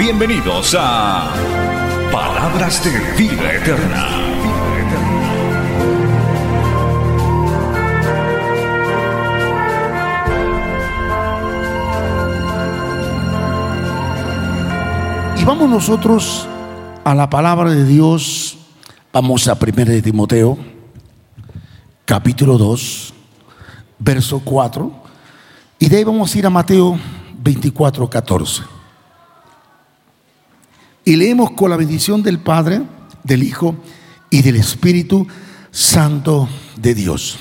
Bienvenidos a Palabras de Vida Eterna. Y vamos nosotros a la palabra de Dios. Vamos a 1 de Timoteo, capítulo 2, verso 4. Y de ahí vamos a ir a Mateo 24, 14. Y leemos con la bendición del Padre, del Hijo y del Espíritu Santo de Dios.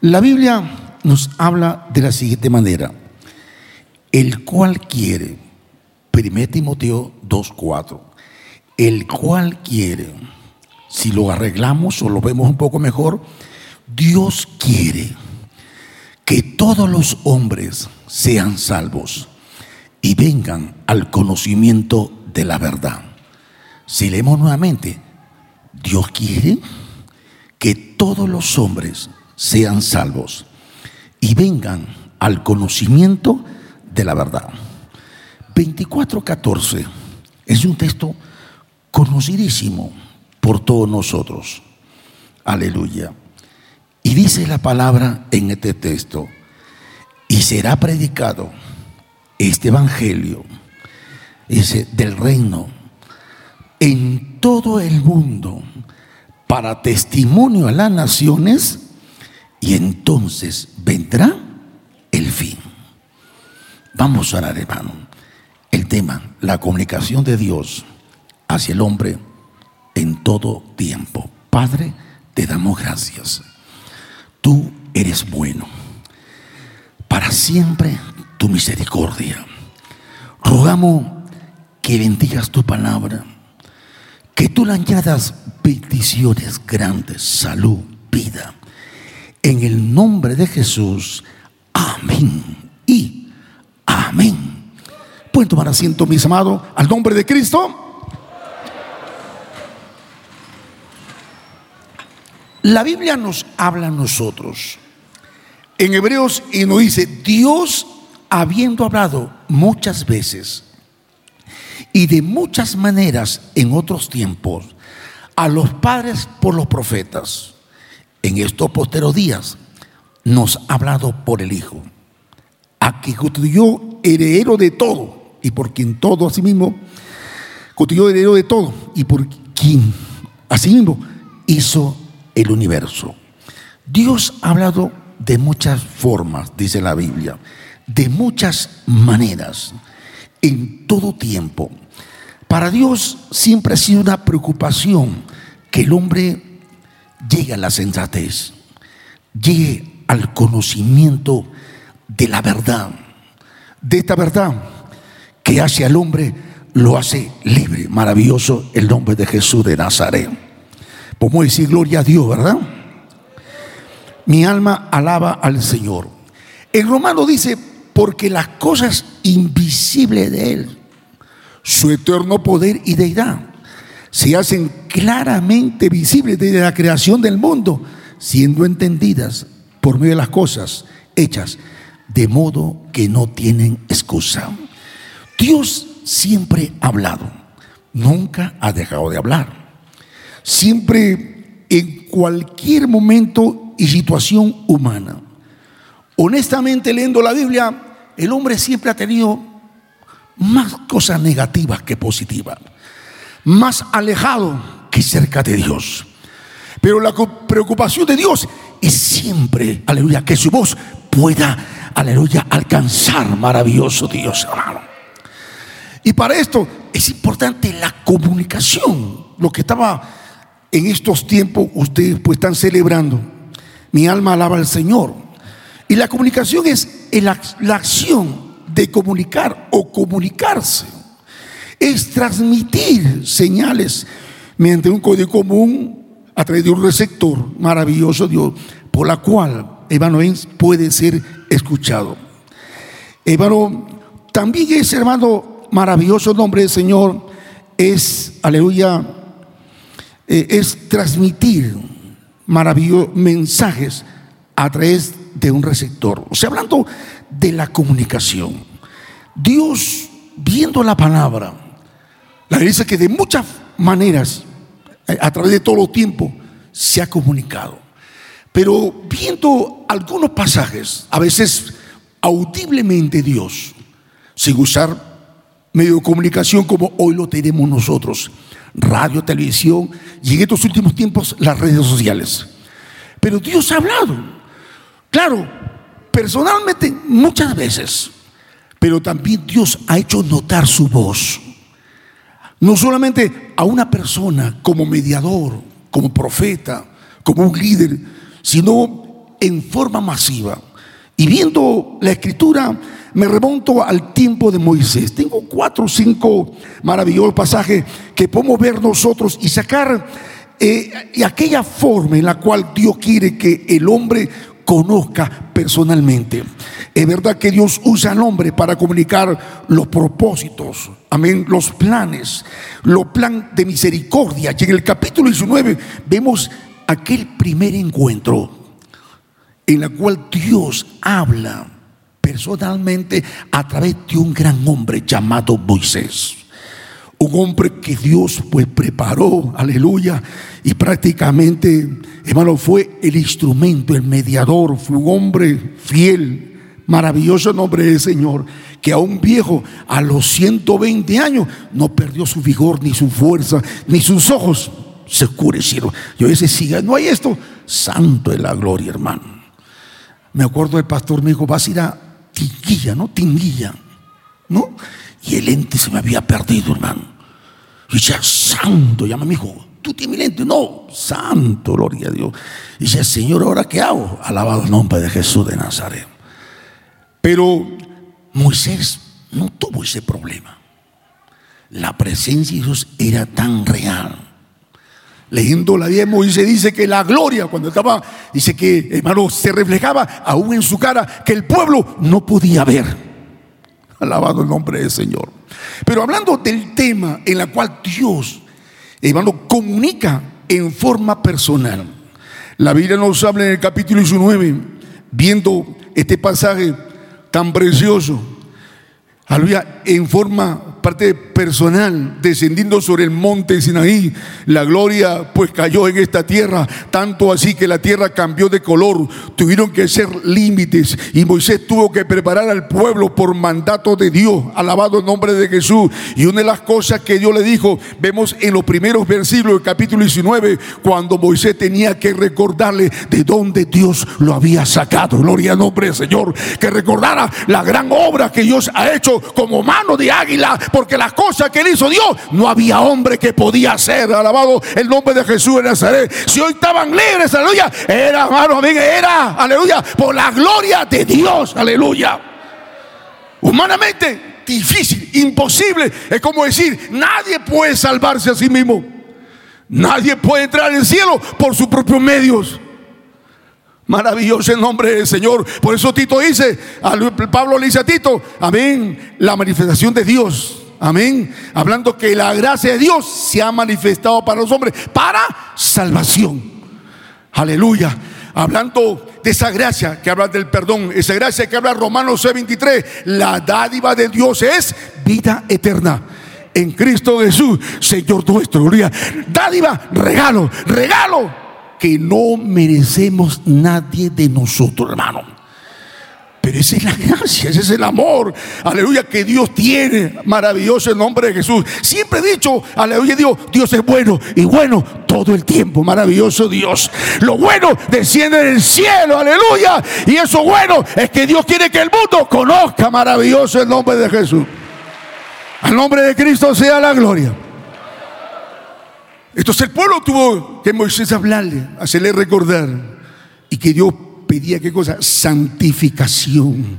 La Biblia nos habla de la siguiente manera. El cual quiere, 1 Timoteo 2.4, el cual quiere, si lo arreglamos o lo vemos un poco mejor, Dios quiere que todos los hombres sean salvos y vengan al conocimiento de la verdad. Si leemos nuevamente, Dios quiere que todos los hombres sean salvos y vengan al conocimiento de la verdad. 24:14 es un texto conocidísimo por todos nosotros. Aleluya. Y dice la palabra en este texto, y será predicado este evangelio dice, del reino en todo el mundo para testimonio a las naciones y entonces vendrá el fin. Vamos a orar, hermano. El tema, la comunicación de Dios hacia el hombre en todo tiempo. Padre, te damos gracias. Tú eres bueno. Para siempre tu misericordia. Rogamos que bendigas tu palabra. Que tú le añadas bendiciones grandes, salud, vida. En el nombre de Jesús. Amén. Y amén. Pueden tomar asiento, mis amados, al nombre de Cristo. La Biblia nos habla a nosotros. En Hebreos y nos dice, Dios habiendo hablado muchas veces y de muchas maneras en otros tiempos a los padres por los profetas, en estos posteros días nos ha hablado por el Hijo, a quien constituyó heredero de todo y por quien todo asimismo constituyó heredero de todo y por quien asimismo hizo el universo. Dios ha hablado de muchas formas, dice la Biblia, de muchas maneras, en todo tiempo. Para Dios siempre ha sido una preocupación que el hombre llegue a la sensatez, llegue al conocimiento de la verdad, de esta verdad que hace al hombre, lo hace libre. Maravilloso el nombre de Jesús de Nazaret. Podemos decir gloria a Dios, ¿verdad? Mi alma alaba al Señor. El romano dice, porque las cosas invisibles de Él, su eterno poder y deidad, se hacen claramente visibles desde la creación del mundo, siendo entendidas por medio de las cosas hechas, de modo que no tienen excusa. Dios siempre ha hablado, nunca ha dejado de hablar. Siempre en cualquier momento y situación humana. Honestamente, leyendo la Biblia, el hombre siempre ha tenido más cosas negativas que positivas, más alejado que cerca de Dios. Pero la preocupación de Dios es siempre, aleluya, que su voz pueda, aleluya, alcanzar maravilloso Dios, hermano. Y para esto es importante la comunicación, lo que estaba en estos tiempos ustedes pues están celebrando. Mi alma alaba al Señor. Y la comunicación es la acción de comunicar o comunicarse. es transmitir señales mediante un código común a través de un receptor maravilloso, Dios, por la cual, hermano, puede ser escuchado. Hermano, también es, hermano, maravilloso nombre del Señor, es, aleluya, eh, es transmitir maravillosos mensajes a través de un receptor. O sea, hablando de la comunicación. Dios, viendo la palabra, la dice que de muchas maneras, eh, a través de todo el tiempo, se ha comunicado. Pero viendo algunos pasajes, a veces audiblemente Dios, sin usar medio de comunicación como hoy lo tenemos nosotros, radio, televisión y en estos últimos tiempos las redes sociales. Pero Dios ha hablado, claro, personalmente muchas veces, pero también Dios ha hecho notar su voz. No solamente a una persona como mediador, como profeta, como un líder, sino en forma masiva. Y viendo la escritura, me remonto al tiempo de Moisés. Tengo cuatro o cinco maravillosos pasajes que podemos ver nosotros y sacar eh, aquella forma en la cual Dios quiere que el hombre conozca personalmente. Es verdad que Dios usa al hombre para comunicar los propósitos, amén, los planes, los plan de misericordia. Y en el capítulo 19 vemos aquel primer encuentro en la cual Dios habla personalmente a través de un gran hombre llamado Moisés. Un hombre que Dios pues preparó, aleluya, y prácticamente, hermano, fue el instrumento, el mediador, fue un hombre fiel, maravilloso nombre del Señor, que a un viejo a los 120 años no perdió su vigor, ni su fuerza, ni sus ojos se oscurecieron. Yo ese siga, no hay esto, santo de la gloria, hermano. Me acuerdo del pastor me dijo, vas a ir a Tinguilla, ¿no? Tinguilla, ¿no? Y el ente se me había perdido, hermano. Y ya, santo, llama mi hijo, tú tienes mi lente. No, santo, gloria a Dios. Y dice, Señor, ¿ahora qué hago? Alabado el nombre de Jesús de Nazaret. Pero Moisés no tuvo ese problema. La presencia de Dios era tan real. Leyendo la de Moisés dice que la gloria cuando estaba, dice que hermano se reflejaba aún en su cara que el pueblo no podía ver. Alabado el nombre del Señor. Pero hablando del tema en la cual Dios, hermano, comunica en forma personal. La Biblia nos habla en el capítulo 19, viendo este pasaje tan precioso, aleluya, en forma parte personal, descendiendo sobre el monte Sinaí, la gloria pues cayó en esta tierra, tanto así que la tierra cambió de color, tuvieron que ser límites y Moisés tuvo que preparar al pueblo por mandato de Dios, alabado el nombre de Jesús. Y una de las cosas que Dios le dijo, vemos en los primeros versículos del capítulo 19, cuando Moisés tenía que recordarle de dónde Dios lo había sacado, gloria al nombre del Señor, que recordara la gran obra que Dios ha hecho como mano de águila porque las cosas que él hizo Dios, no había hombre que podía hacer. Alabado el nombre de Jesús en Nazaret. Si hoy estaban libres, aleluya, era, hermano, era, aleluya, por la gloria de Dios, aleluya. Humanamente difícil, imposible. Es como decir, nadie puede salvarse a sí mismo. Nadie puede entrar en el cielo por sus propios medios. Maravilloso el nombre del Señor. Por eso Tito dice, Pablo le dice a Tito, amén, la manifestación de Dios Amén. Hablando que la gracia de Dios se ha manifestado para los hombres para salvación. Aleluya. Hablando de esa gracia que habla del perdón, esa gracia que habla Romanos 23, la dádiva de Dios es vida eterna en Cristo Jesús, Señor nuestro. Gloria. Dádiva, regalo, regalo que no merecemos nadie de nosotros, hermano. Pero esa es la gracia, ese es el amor, aleluya, que Dios tiene. Maravilloso el nombre de Jesús. Siempre he dicho, aleluya, Dios, Dios es bueno y bueno todo el tiempo. Maravilloso Dios. Lo bueno desciende del cielo, aleluya. Y eso bueno es que Dios quiere que el mundo conozca. Maravilloso el nombre de Jesús. Al nombre de Cristo sea la gloria. Entonces el pueblo tuvo que Moisés hablarle, hacerle recordar y que Dios pedía qué cosa? Santificación.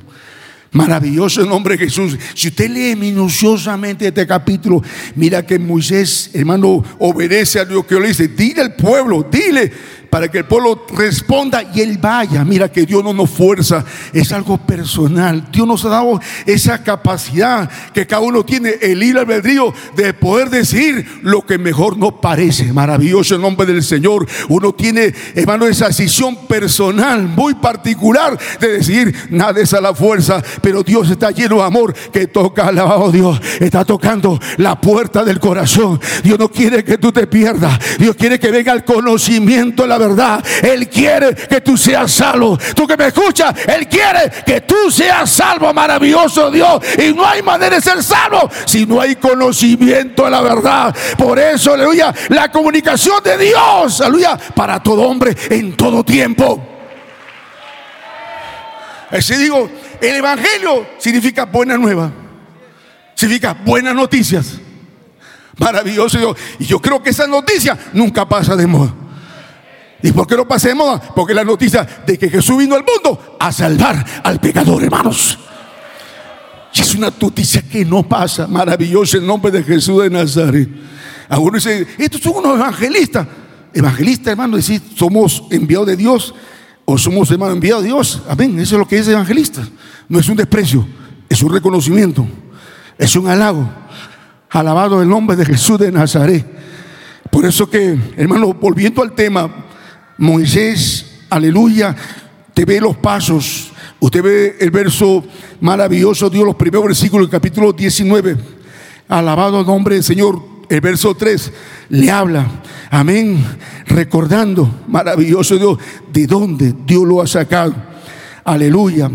Maravilloso el nombre de Jesús. Si usted lee minuciosamente este capítulo, mira que Moisés, hermano, obedece a Dios que le dice, dile al pueblo, dile para que el pueblo responda y él vaya. Mira que Dios no nos fuerza, es algo personal. Dios nos ha dado esa capacidad que cada uno tiene, el ir albedrío de poder decir lo que mejor nos parece. Maravilloso el nombre del Señor. Uno tiene, hermano, esa decisión personal muy particular de decir, nada es a la fuerza, pero Dios está lleno de amor que toca, alabado Dios, está tocando la puerta del corazón. Dios no quiere que tú te pierdas. Dios quiere que venga el conocimiento, la verdad. Él quiere que tú seas salvo. Tú que me escuchas, Él quiere que tú seas salvo, maravilloso Dios. Y no hay manera de ser salvo si no hay conocimiento de la verdad. Por eso, aleluya, la comunicación de Dios, aleluya, para todo hombre en todo tiempo. Así digo, el Evangelio significa buena nueva, significa buenas noticias. Maravilloso Dios. Y yo creo que esa noticia nunca pasa de moda. ¿Y por qué no pasa de moda? Porque la noticia de que Jesús vino al mundo a salvar al pecador, hermanos. Y es una noticia que no pasa. Maravilloso el nombre de Jesús de Nazaret. Algunos dicen, estos son unos evangelistas. Evangelistas, hermano, decir, somos enviados de Dios o somos, hermano, enviados de Dios. Amén. Eso es lo que es evangelista. No es un desprecio, es un reconocimiento, es un halago. Alabado el nombre de Jesús de Nazaret. Por eso que, hermano, volviendo al tema, Moisés, aleluya, te ve los pasos. Usted ve el verso maravilloso, Dios, los primeros versículos del capítulo 19. Alabado nombre del Señor. El verso 3 le habla, amén, recordando, maravilloso Dios, de dónde Dios lo ha sacado. Aleluya,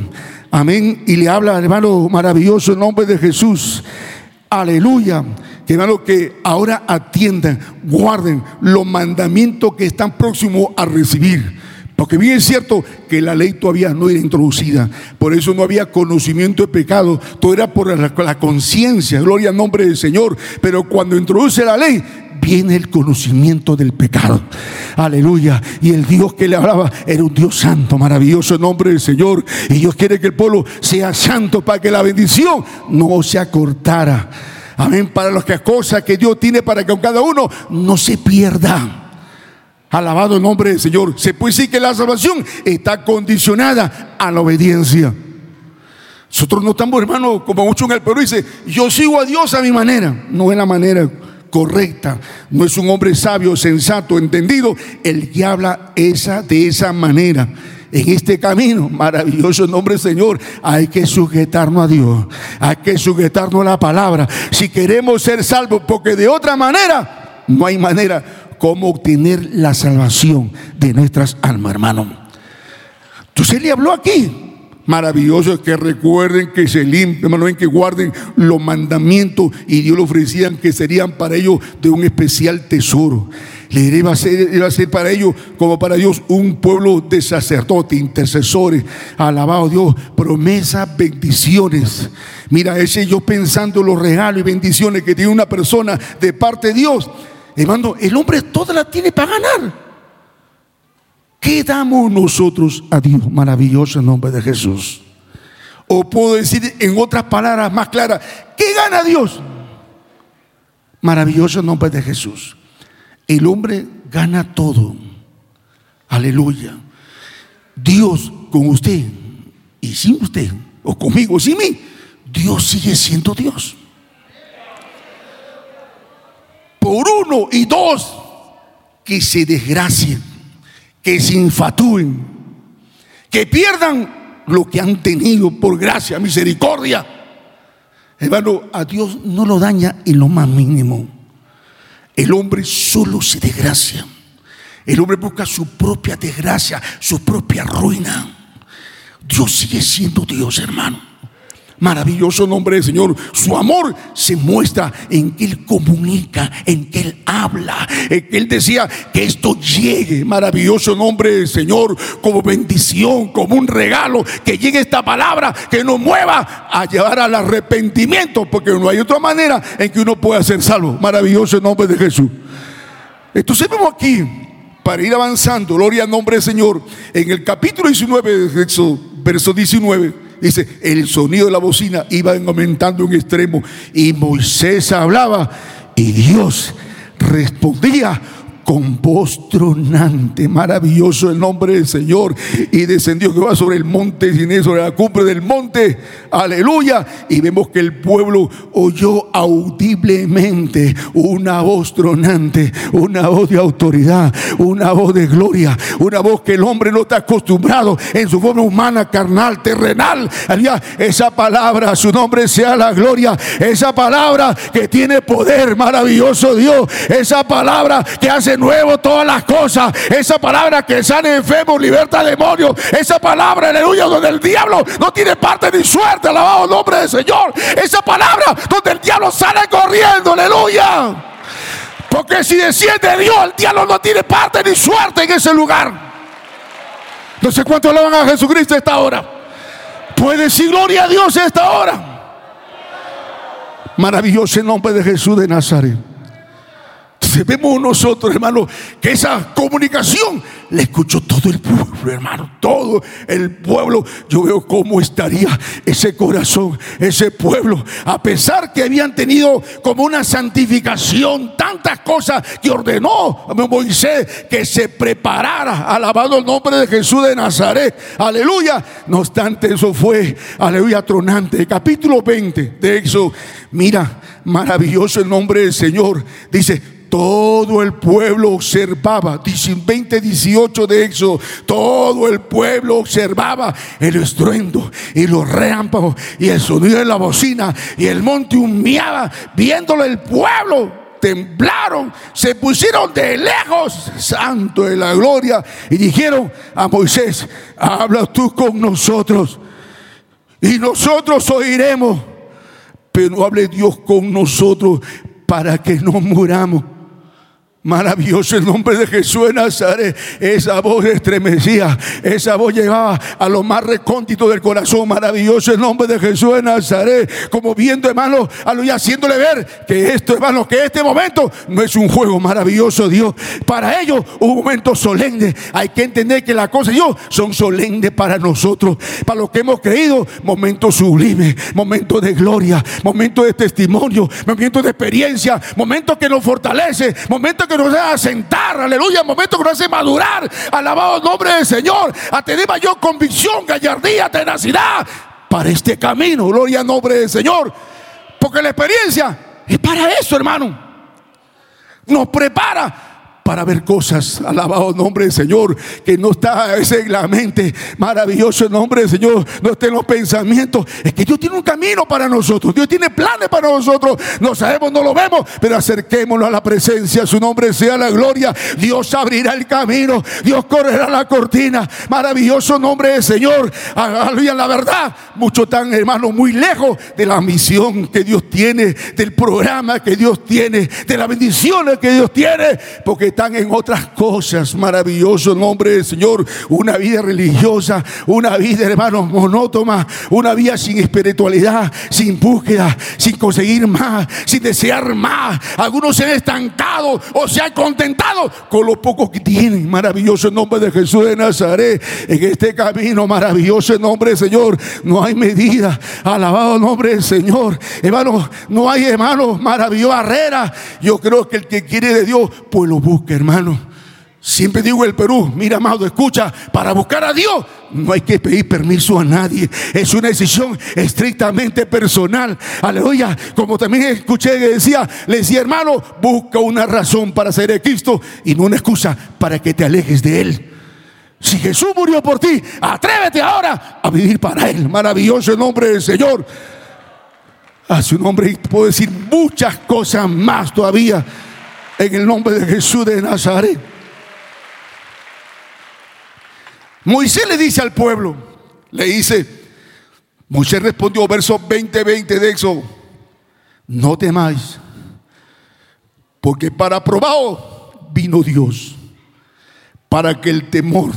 amén. Y le habla, hermano, maravilloso el nombre de Jesús. Aleluya que hermano, que ahora atiendan, guarden los mandamientos que están próximos a recibir. Porque bien es cierto que la ley todavía no era introducida, por eso no había conocimiento de pecado, todo era por la, conciencia, gloria al nombre del Señor. Pero cuando introduce la ley, viene el conocimiento del pecado. Aleluya. Y el Dios que le hablaba era un Dios santo, maravilloso en nombre del Señor. Y Dios quiere que el pueblo sea santo para que la bendición no se acortara. Amén. Para las cosas que Dios tiene para que cada uno no se pierda. Alabado el nombre del Señor. Se puede decir que la salvación está condicionada a la obediencia. Nosotros no estamos, hermano, como mucho en el Perú dice, yo sigo a Dios a mi manera. No es la manera correcta. No es un hombre sabio, sensato, entendido, el que habla esa, de esa manera en este camino. Maravilloso nombre, Señor. Hay que sujetarnos a Dios. Hay que sujetarnos a la palabra. Si queremos ser salvos, porque de otra manera no hay manera como obtener la salvación de nuestras almas, hermano. Entonces le habló aquí. Maravilloso que recuerden que se limpien, hermano, que guarden los mandamientos y Dios lo ofrecían que serían para ellos de un especial tesoro. Le iba a ser, iba a ser para ellos como para Dios un pueblo de sacerdotes, intercesores, alabado Dios, promesas, bendiciones. Mira, ese yo pensando los regalos y bendiciones que tiene una persona de parte de Dios. Hermano, el hombre todas las tiene para ganar. ¿Qué damos nosotros a Dios? Maravilloso en nombre de Jesús. O puedo decir en otras palabras más claras, ¿qué gana Dios? Maravilloso en nombre de Jesús. El hombre gana todo. Aleluya. Dios con usted y sin usted, o conmigo, sin mí, Dios sigue siendo Dios. Por uno y dos, que se desgracien, que se infatúen, que pierdan lo que han tenido por gracia, misericordia. Hermano, a Dios no lo daña en lo más mínimo. El hombre solo se desgracia. El hombre busca su propia desgracia, su propia ruina. Dios sigue siendo Dios, hermano. Maravilloso nombre del Señor. Su amor se muestra en que Él comunica, en que Él habla, en que Él decía que esto llegue. Maravilloso nombre del Señor, como bendición, como un regalo, que llegue esta palabra, que nos mueva a llevar al arrepentimiento, porque no hay otra manera en que uno pueda ser salvo. Maravilloso nombre de Jesús. Entonces vemos aquí, para ir avanzando, gloria al nombre del Señor, en el capítulo 19 verso 19 Dice, el sonido de la bocina iba aumentando en extremo y Moisés hablaba y Dios respondía con voz tronante, maravilloso el nombre del Señor. Y descendió Jehová sobre el monte Sinai, sobre la cumbre del monte, aleluya. Y vemos que el pueblo oyó audiblemente una voz tronante, una voz de autoridad, una voz de gloria, una voz que el hombre no está acostumbrado en su forma humana, carnal, terrenal. Esa palabra, su nombre sea la gloria, esa palabra que tiene poder, maravilloso Dios, esa palabra que hace nuevo todas las cosas. Esa palabra que sale enfermo, liberta demonios. Esa palabra, aleluya, donde el diablo no tiene parte ni suerte. Alabado el nombre del Señor. Esa palabra donde el diablo sale corriendo, aleluya. Porque si desciende Dios, el diablo no tiene parte ni suerte en ese lugar. No sé cuánto alaban a Jesucristo esta hora. Puede decir gloria a Dios esta hora. Maravilloso el nombre de Jesús de Nazaret vemos nosotros, hermano, que esa comunicación le escuchó todo el pueblo, hermano, todo el pueblo. Yo veo cómo estaría ese corazón, ese pueblo, a pesar que habían tenido como una santificación, tantas cosas que ordenó a Moisés que se preparara, alabado el nombre de Jesús de Nazaret, aleluya. No obstante, eso fue, aleluya, tronante. Capítulo 20 de Éxodo, mira, maravilloso el nombre del Señor. Dice, todo el pueblo observaba, dice 20, 18 de Éxodo, todo el pueblo observaba el estruendo y los relámpagos y el sonido de la bocina y el monte humeaba, viéndolo el pueblo temblaron, se pusieron de lejos, santo de la gloria, y dijeron a Moisés, habla tú con nosotros y nosotros oiremos, pero hable Dios con nosotros para que no muramos. Maravilloso el nombre de Jesús en Nazaret. Esa voz estremecía. Esa voz llegaba a lo más recóndito del corazón. Maravilloso el nombre de Jesús en Nazaret. Como viendo, hermano, y haciéndole ver que esto, hermano, que este momento no es un juego maravilloso, Dios. Para ellos, un momento solemne. Hay que entender que las cosas, Dios, son solemnes para nosotros. Para los que hemos creído, momento sublime, momento de gloria, momento de testimonio, momento de experiencia, momento que nos fortalece, momento que nos hace sentar, aleluya, momento que nos hace madurar, alabado el nombre del Señor, a tener mayor convicción, gallardía, tenacidad para este camino, gloria al nombre del Señor, porque la experiencia es para eso, hermano, nos prepara para ver cosas. Alabado el nombre del Señor, que no está en la mente. Maravilloso el nombre del Señor, no está en los pensamientos. Es que Dios tiene un camino para nosotros. Dios tiene planes para nosotros. No sabemos, no lo vemos, pero acerquémonos a la presencia. Su nombre sea la gloria. Dios abrirá el camino. Dios correrá la cortina. Maravilloso nombre del Señor. Aleluya, la verdad. Muchos están, hermanos, muy lejos de la misión que Dios tiene, del programa que Dios tiene, de las bendiciones que Dios tiene. Porque están en otras cosas. Maravilloso nombre del Señor. Una vida religiosa, una vida, hermanos, monótona, una vida sin espiritualidad, sin búsqueda, sin conseguir más, sin desear más. Algunos se han estancado o se han contentado con lo poco que tienen. Maravilloso nombre de Jesús de Nazaret. En este camino, maravilloso nombre del Señor. No hay medida. Alabado nombre del Señor. Hermanos, no hay, hermanos, maravillosa barrera. Yo creo que el que quiere de Dios, pues lo busca hermano. Siempre digo el Perú, mira, amado, escucha, para buscar a Dios no hay que pedir permiso a nadie. Es una decisión estrictamente personal. Aleluya. Como también escuché que decía, le decía, hermano, busca una razón para ser de Cristo y no una excusa para que te alejes de Él. Si Jesús murió por ti, atrévete ahora a vivir para Él. Maravilloso el nombre del Señor. A su nombre puedo decir muchas cosas más todavía en el nombre de Jesús de Nazaret. Moisés le dice al pueblo, le dice, Moisés respondió, verso 20, 20 de Éxodo, no temáis, porque para probado vino Dios, para que el temor,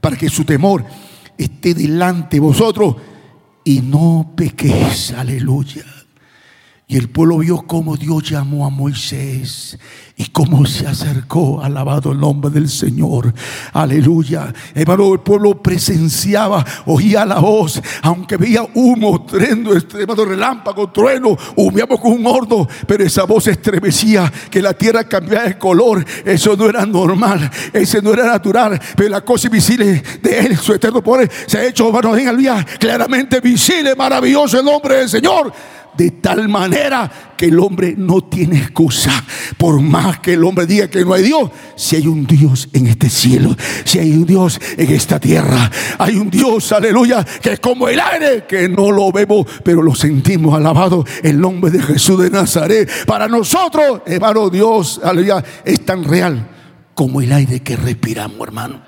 para que su temor esté delante de vosotros y no pequéis, aleluya. Y el pueblo vio cómo Dios llamó a Moisés y cómo se acercó, alabado el nombre del Señor. Aleluya. Hermano, el pueblo presenciaba, oía la voz, aunque veía humo, trendo, hermano, relámpago, trueno, humeamos con un horno, pero esa voz estremecía, que la tierra cambiaba de color. Eso no era normal, ese no era natural, pero la cosa invisible de él, su eterno poder, se ha hecho, hermano, aleluya, claramente visible, maravilloso el nombre del Señor de tal manera que el hombre no tiene excusa. Por más que el hombre diga que no hay Dios, si hay un Dios en este cielo, si hay un Dios en esta tierra, hay un Dios, aleluya, que es como el aire, que no lo vemos, pero lo sentimos alabado el nombre de Jesús de Nazaret. Para nosotros, hermano Dios, aleluya, es tan real como el aire que respiramos, hermano.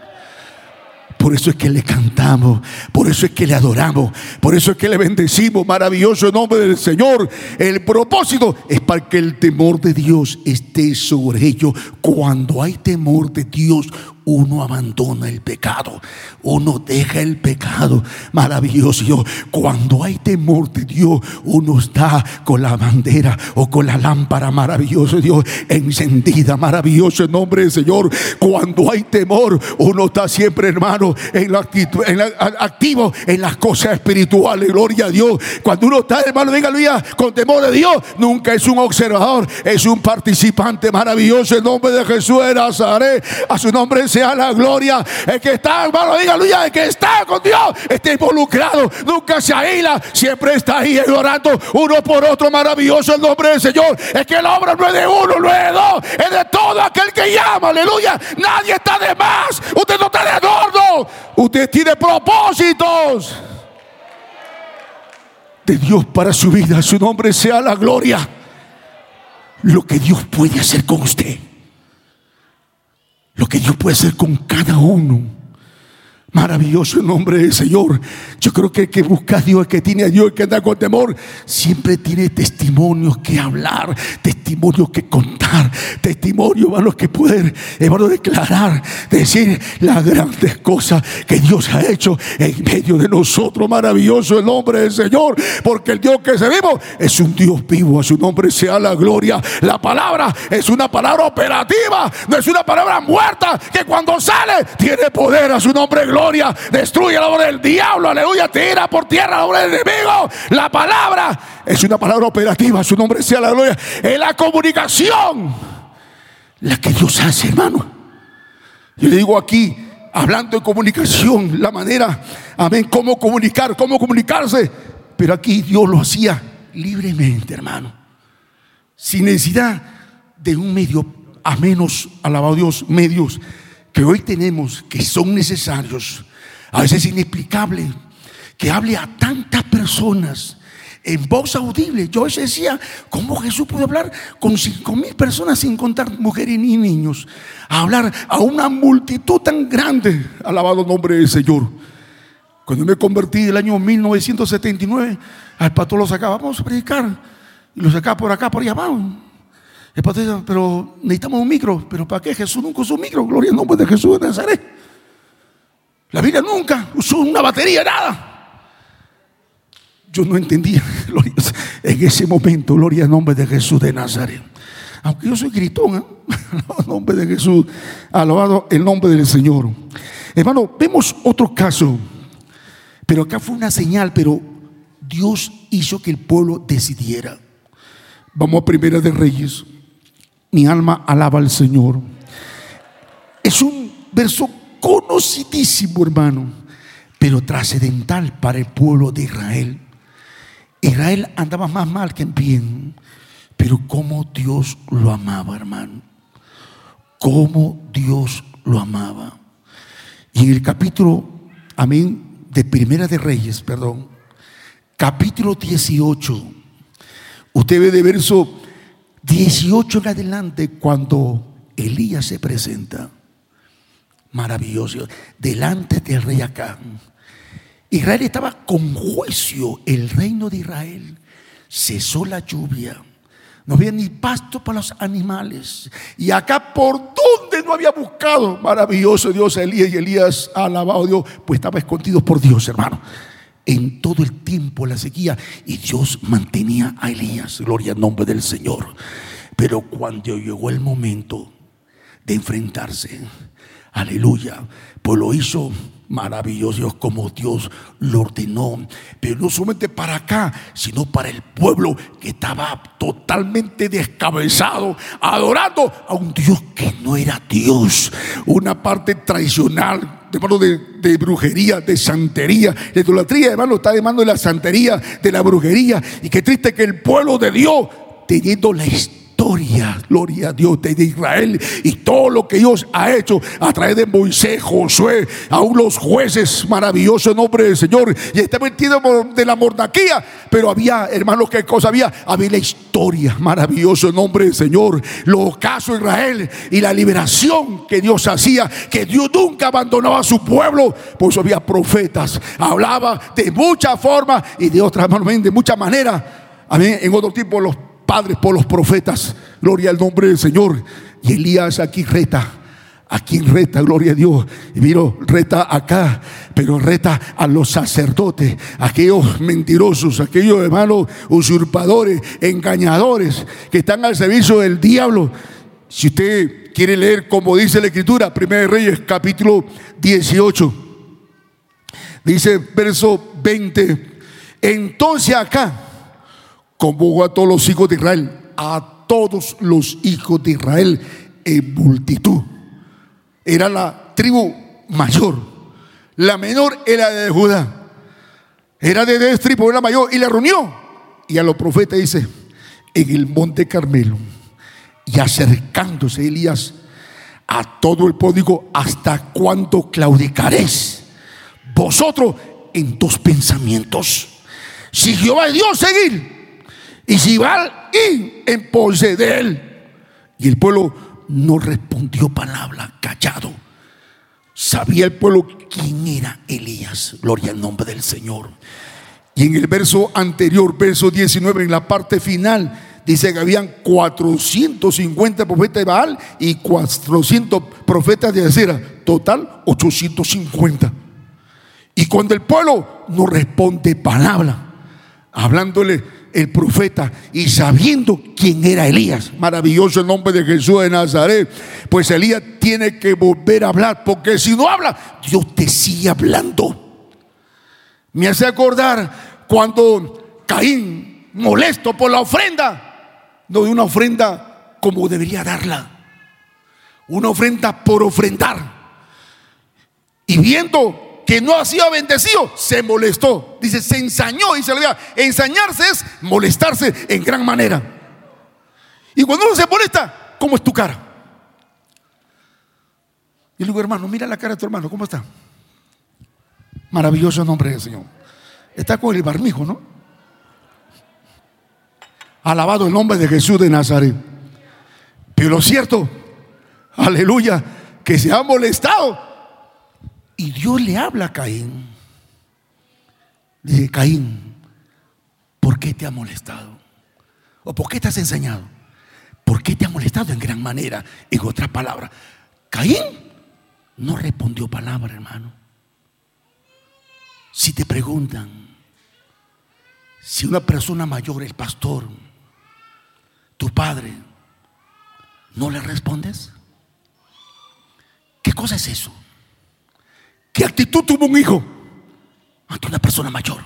Por eso es que le cantamos, por eso es que le adoramos, por eso es que le bendecimos. Maravilloso nombre del Señor. El propósito es para que el temor de Dios esté sobre ellos. Cuando hay temor de Dios, uno abandona el pecado, uno deja el pecado. Maravilloso. Cuando hay temor de Dios, uno está con la bandera o con la lámpara, maravilloso Dios, encendida, maravilloso el nombre del Señor. Cuando hay temor, uno está siempre, hermano, en la actitud, en activo en las cosas espirituales. Gloria a Dios. Cuando uno está, hermano, venga, con temor de Dios, nunca es un observador, es un participante maravilloso. El nombre de Jesús de Nazaret, a su nombre a la gloria. El que está, hermano, diga aleluya. El que está con Dios está involucrado. Nunca se aíla. Siempre está ahí orando uno por otro. Maravilloso el nombre del Señor. Es que la obra no es de uno, no es de dos. Es de todo aquel que llama. Aleluya. Nadie está de más. Usted no está de adorno. Usted tiene propósitos de Dios para su vida. Su nombre sea la gloria. Lo que Dios puede hacer con usted lo que Dios puede hacer con cada uno. Maravilloso el nombre del Señor. Yo creo que el que busca a Dios, el que tiene a Dios, el que anda con temor, siempre tiene testimonios que hablar, testimonios que contar, testimonios, hermanos, que poder, hermano, declarar, decir las grandes cosas que Dios ha hecho en medio de nosotros. Maravilloso el nombre del Señor, porque el Dios que servimos es un Dios vivo. A su nombre sea la gloria. La palabra es una palabra operativa, no es una palabra muerta que cuando sale tiene poder. A su nombre, gloria destruye la obra del diablo, aleluya, tira por tierra la obra del enemigo. La palabra es una palabra operativa, su nombre sea la gloria. Es la comunicación la que Dios hace, hermano. Yo le digo aquí, hablando de comunicación, la manera, amén, cómo comunicar, cómo comunicarse. Pero aquí Dios lo hacía libremente, hermano. Sin necesidad de un medio, a menos, alabado Dios, medios que hoy tenemos, que son necesarios, a veces inexplicable, que hable a tantas personas en voz audible. Yo decía, ¿cómo Jesús puede hablar con cinco mil personas sin contar mujeres ni niños? Hablar a una multitud tan grande, alabado nombre del Señor. Cuando me convertí en el año 1979, al pastor lo sacaba, vamos a predicar, y lo sacaba por acá, por allá abajo. El pastor pero necesitamos un micro. ¿Pero para qué? Jesús nunca usó un micro. Gloria al nombre de Jesús de Nazaret. La Biblia nunca usó una batería, nada. Yo no entendía, en ese momento, gloria al nombre de Jesús de Nazaret. Aunque yo soy gritón, ¿eh? el nombre de Jesús, alabado el nombre del Señor. Hermano, vemos otro caso, pero acá fue una señal, pero Dios hizo que el pueblo decidiera. Vamos a Primera de Reyes. Mi alma alaba al Señor. Es un verso conocidísimo, hermano, pero trascendental para el pueblo de Israel. Israel andaba más mal que en bien, pero cómo Dios lo amaba, hermano. Cómo Dios lo amaba. Y en el capítulo, amén, de Primera de Reyes, perdón, capítulo 18, usted ve de verso 18 en adelante, cuando Elías se presenta, maravilloso, delante del rey acá. Israel estaba con juicio, el reino de Israel. Cesó la lluvia. No había ni pasto para los animales. Y acá por donde no había buscado. Maravilloso Dios, Elías y Elías alabado Dios. Pues estaba escondido por Dios, hermano. En todo el tiempo la sequía y Dios mantenía a Elías, gloria al nombre del Señor. Pero cuando llegó el momento de enfrentarse, aleluya, pues lo hizo maravilloso como Dios lo ordenó. Pero no solamente para acá, sino para el pueblo que estaba totalmente descabezado, adorando a un Dios que no era Dios. Una parte tradicional hermano, de, de, brujería, de santería, de idolatría, hermano, está de mano de la santería, de la brujería. Y qué triste que el pueblo de Dios, teniendo la historia, gloria a Dios de Israel y todo lo que Dios ha hecho a través de Moisés, Josué, aún los jueces, maravilloso nombre del Señor, y está metido de la mordaquía, pero había, hermanos, ¿qué cosa había? Había la historia, maravilloso nombre del Señor, los casos de Israel y la liberación que Dios hacía, que Dios nunca abandonaba a su pueblo, por eso había profetas, hablaba de muchas formas y de otras, de muchas maneras. Amén. En otro tipo los padres por los profetas. Gloria al nombre del Señor. Y Elías aquí reta. ¿A quién reta? Gloria a Dios. Y miro, reta acá, pero reta a los sacerdotes, aquellos mentirosos, aquellos hermanos usurpadores, engañadores, que están al servicio del diablo. Si usted quiere leer como dice la Escritura, 1 Reyes capítulo 18, dice verso 20, entonces acá convocó a todos los hijos de Israel, a todos los hijos de Israel en multitud. Era la tribu mayor, la menor era de Judá, era de tres tribus, era mayor, y la reunió. Y a los profetas dice, en el monte Carmelo, y acercándose Elías a todo el pueblo, ¿hasta cuándo claudicaréis? Vosotros en tus pensamientos. Si Jehová es Dios, seguir y si va y en pose él. Y el pueblo no respondió palabra, callado. Sabía el pueblo quién era Elías. Gloria al nombre del Señor. Y en el verso anterior, verso 19, en la parte final, dice que habían 450 profetas de Baal y 400 profetas de Acera. Total, 850. Y cuando el pueblo no responde palabra, hablándole el profeta y sabiendo quién era Elías, maravilloso el nombre de Jesús de Nazaret, pues Elías tiene que volver a hablar, porque si no habla, Dios te sigue hablando. Me hace acordar cuando Caín, molesto por la ofrenda, no de una ofrenda como debería darla, una ofrenda por ofrendar. Y viendo que no ha sido bendecido, se molestó. Dice, se ensañó, dice la Biblia. Ensañarse es molestarse en gran manera. Y cuando uno se molesta, ¿cómo es tu cara? Y le digo, hermano, mira la cara de tu hermano, ¿cómo está? Maravilloso nombre del Señor. Está con el barmijo, ¿no? Alabado el nombre de Jesús de Nazaret. Pero lo cierto, aleluya, que se ha molestado y Dios le habla a Caín. Dice, Caín, ¿por qué te ha molestado? ¿O por qué te has enseñado? ¿Por qué te ha molestado en gran manera? En otra palabra, Caín no respondió palabra, hermano. Si te preguntan, si una persona mayor, el pastor, tu padre, ¿no le respondes? ¿Qué cosa es eso? ¿Qué actitud tuvo un hijo ante una persona mayor?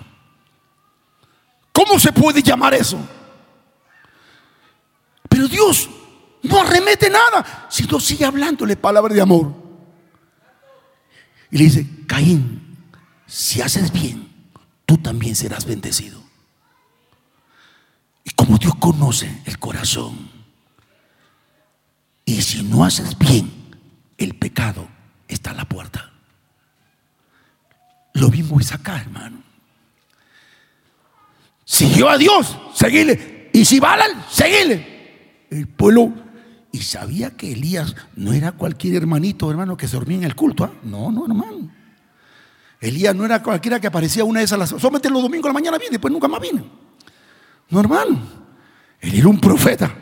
¿Cómo se puede llamar eso? Pero Dios no arremete nada, sino sigue hablándole palabra de amor. Y le dice, Caín, si haces bien, tú también serás bendecido. Y como Dios conoce el corazón, y si no haces bien, el pecado está a la puerta. Lo mismo es acá, hermano. Siguió a Dios, seguile. Y si Balan, seguile. El pueblo, y sabía que Elías no era cualquier hermanito, hermano, que se dormía en el culto. ¿ah? No, no, hermano. Elías no era cualquiera que aparecía una de esas, solamente los domingos a la mañana viene, después nunca más viene. No, hermano. Él era un profeta,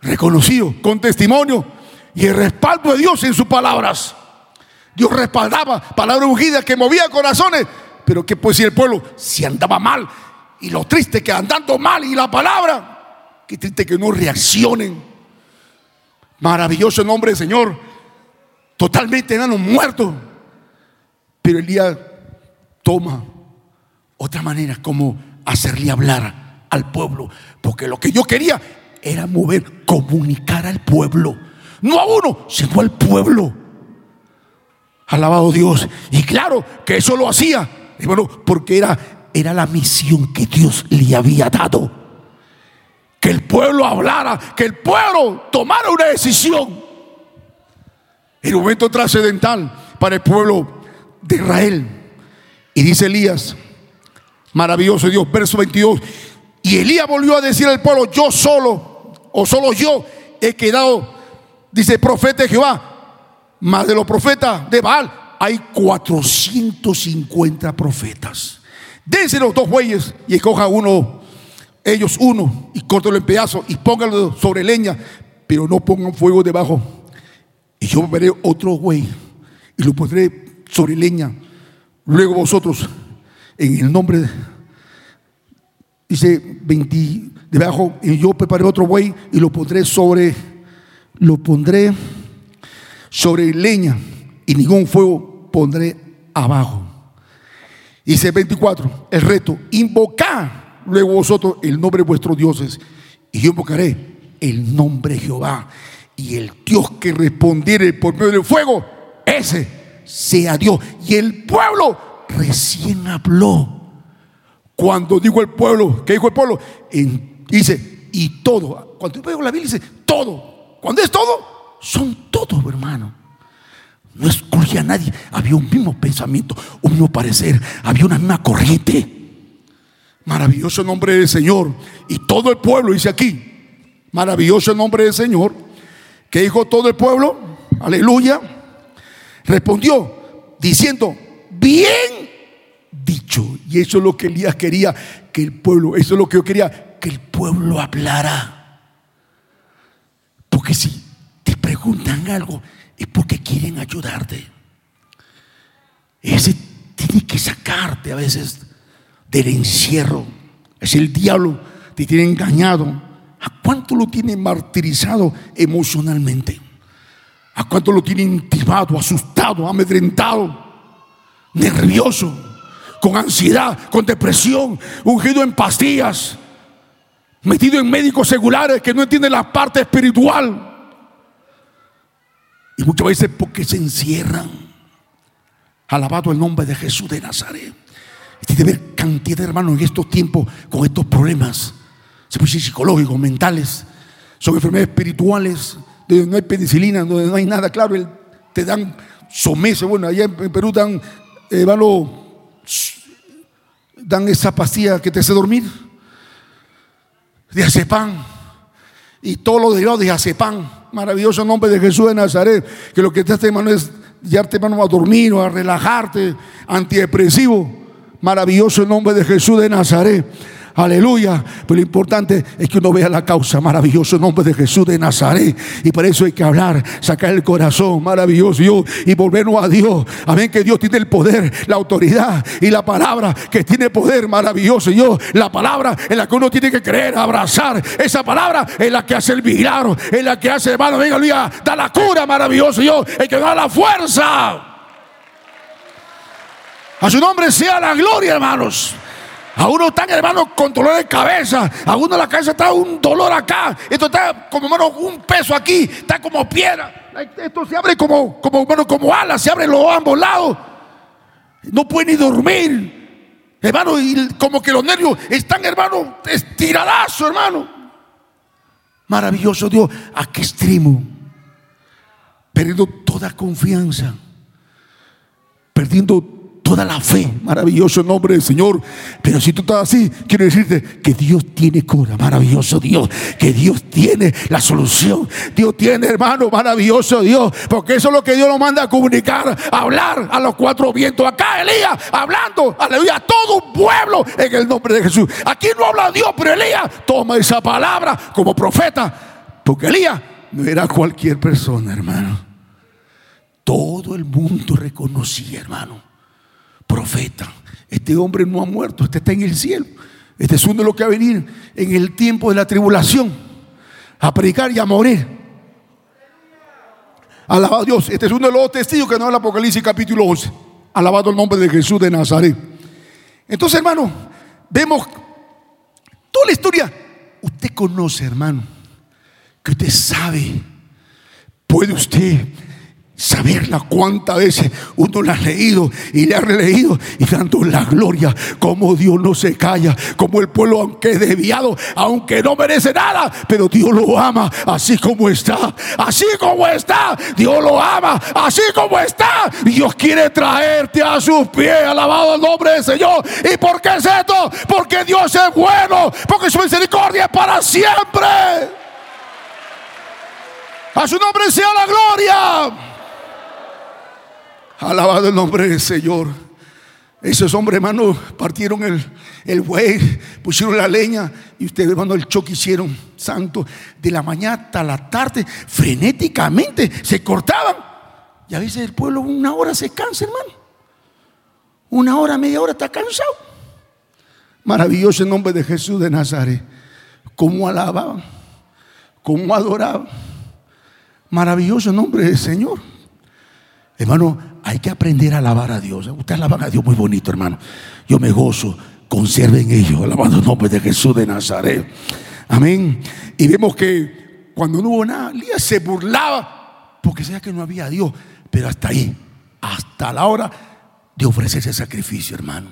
reconocido, con testimonio y el respaldo de Dios en sus palabras. Dios respaldaba palabra ungida que movía corazones Pero ¿qué puede decir el pueblo? Si andaba mal. Y lo triste que andando mal y la palabra, qué triste que no reaccionen. Maravilloso nombre del Señor. Totalmente enanos muertos. Pero Elías toma otra manera como hacerle hablar al pueblo. Porque lo que yo quería era mover, comunicar al pueblo. No a uno, sino al pueblo. Alabado Dios. Y claro que eso lo hacía. bueno, porque era, era la misión que Dios le había dado. Que el pueblo hablara, que el pueblo tomara una decisión. Un momento trascendental para el pueblo de Israel. Y dice Elías, maravilloso Dios, verso 22. Y Elías volvió a decir al pueblo, yo solo, o solo yo, he quedado, dice profeta de Jehová, más de los profetas de Baal, hay 450 profetas. Dense los dos bueyes y escoja uno, ellos uno, y córtelo en pedazos y póngalo sobre leña, pero no pongan fuego debajo. Y yo veré otro buey y lo pondré sobre leña. Luego vosotros, en el nombre de, dice 20, debajo, y yo preparé otro buey y lo pondré sobre, lo pondré sobre leña y ningún fuego pondré abajo. Dice 24, el reto, invocar luego vosotros el nombre de vuestros dioses y yo invocaré el nombre de Jehová y el Dios que respondiere por medio del fuego, ese sea Dios. Y el pueblo recién habló. Cuando dijo el pueblo, ¿qué dijo el pueblo? dice, y todo. Cuando digo la Biblia dice, todo. Cuando es todo, son todos, hermano. No excluía a nadie. Había un mismo pensamiento, un mismo parecer, había una misma corriente. Maravilloso nombre del Señor. Y todo el pueblo, dice aquí, maravilloso nombre del Señor. Que dijo todo el pueblo, aleluya. Respondió diciendo, bien dicho. Y eso es lo que Elías quería, que el pueblo, eso es lo que yo quería, que el pueblo hablara. Porque si preguntan algo es porque quieren ayudarte. Ese tiene que sacarte a veces del encierro. Es el diablo, te tiene engañado. ¿A cuánto lo tiene martirizado emocionalmente? ¿A cuánto lo tiene intimado, asustado, amedrentado, nervioso, con ansiedad, con depresión, ungido en pastillas, metido en médicos segulares que no entienden la parte espiritual? Y muchas veces porque se encierran. Alabado el nombre de Jesús de Nazaret. Tiene que haber cantidad de hermanos en estos tiempos con estos problemas. Se puede psicológicos, mentales. Son enfermedades espirituales, donde no hay penicilina, donde no hay nada. Claro, te dan somese. Bueno, allá en Perú dan, eh, dan esa pastilla que te hace dormir. De acepan. Y todo lo derivado de acepan maravilloso nombre de Jesús de Nazaret, que lo que te hace, hermano, es llevarte, hermano, a dormir o a relajarte, antidepresivo. Maravilloso el nombre de Jesús de Nazaret. Aleluya. Pero lo importante es que uno vea la causa. Maravilloso nombre de Jesús de Nazaret. Y para eso hay que hablar, sacar el corazón. Maravilloso Dios. Y volvernos a Dios. Amén. Que Dios tiene el poder, la autoridad y la palabra que tiene poder. Maravilloso Dios. La palabra en la que uno tiene que creer, abrazar. Esa palabra es la que hace el milagro. Es la que hace, hermano, venga, aleluya. Da la cura, maravilloso Dios. El que da la fuerza. A su nombre sea la gloria, hermanos. A uno están, hermano, con dolor de cabeza. A uno la cabeza está un dolor acá. Esto está como, hermano, un peso aquí. Está como piedra. Esto se abre como, como, hermano, como alas. Se abre los ambos lados. No puede ni dormir. Hermano, y como que los nervios están, hermano, estiradazo, hermano. Maravilloso Dios. ¿A qué extremo? Perdiendo toda confianza. Perdiendo toda la fe. Maravilloso nombre del Señor. Pero si tú estás así, quiero decirte que Dios tiene cura. Maravilloso Dios. Que Dios tiene la solución. Dios tiene, hermano, maravilloso Dios. Porque eso es lo que Dios nos manda a comunicar, a hablar a los cuatro vientos. Acá Elías hablando, aleluya, a todo un pueblo en el nombre de Jesús. Aquí no habla Dios, pero Elías toma esa palabra como profeta. Porque Elías no era cualquier persona, hermano. Todo el mundo reconocía, hermano profeta. Este hombre no ha muerto, este está en el cielo. Este es uno de los que va a venir en el tiempo de la tribulación a predicar y a morir. Alabado Dios. Este es uno de los testigos que no es el Apocalipsis capítulo 11. Alabado el nombre de Jesús de Nazaret. Entonces, hermano, vemos toda la historia. Usted conoce, hermano, que usted sabe. Puede usted Saberla cuántas veces uno la ha leído y le ha releído y dando la gloria, como Dios no se calla, como el pueblo, aunque es desviado, aunque no merece nada, pero Dios lo ama así como está, así como está, Dios lo ama así como está. Dios quiere traerte a sus pies, alabado el nombre del Señor. ¿Y por qué es esto? Porque Dios es bueno, porque su misericordia es para siempre. A su nombre sea la gloria. Alabado el nombre del Señor. Esos hombres, hermano, partieron el, el buey, pusieron la leña y ustedes, hermano, el choque hicieron, santo, de la mañana hasta la tarde, frenéticamente se cortaban. Y a veces el pueblo una hora se cansa, hermano. Una hora, media hora está cansado. Maravilloso el nombre de Jesús de Nazaret. Cómo alababan, cómo adoraban. Maravilloso el nombre del Señor. Hermano, hay que aprender a alabar a Dios. Ustedes alaban a Dios muy bonito, hermano. Yo me gozo. Conserven ellos, alabando el nombre de Jesús de Nazaret. Amén. Y vemos que cuando no hubo nada, Elías se burlaba porque sabía que no había Dios. Pero hasta ahí, hasta la hora de ofrecer ese sacrificio, hermano.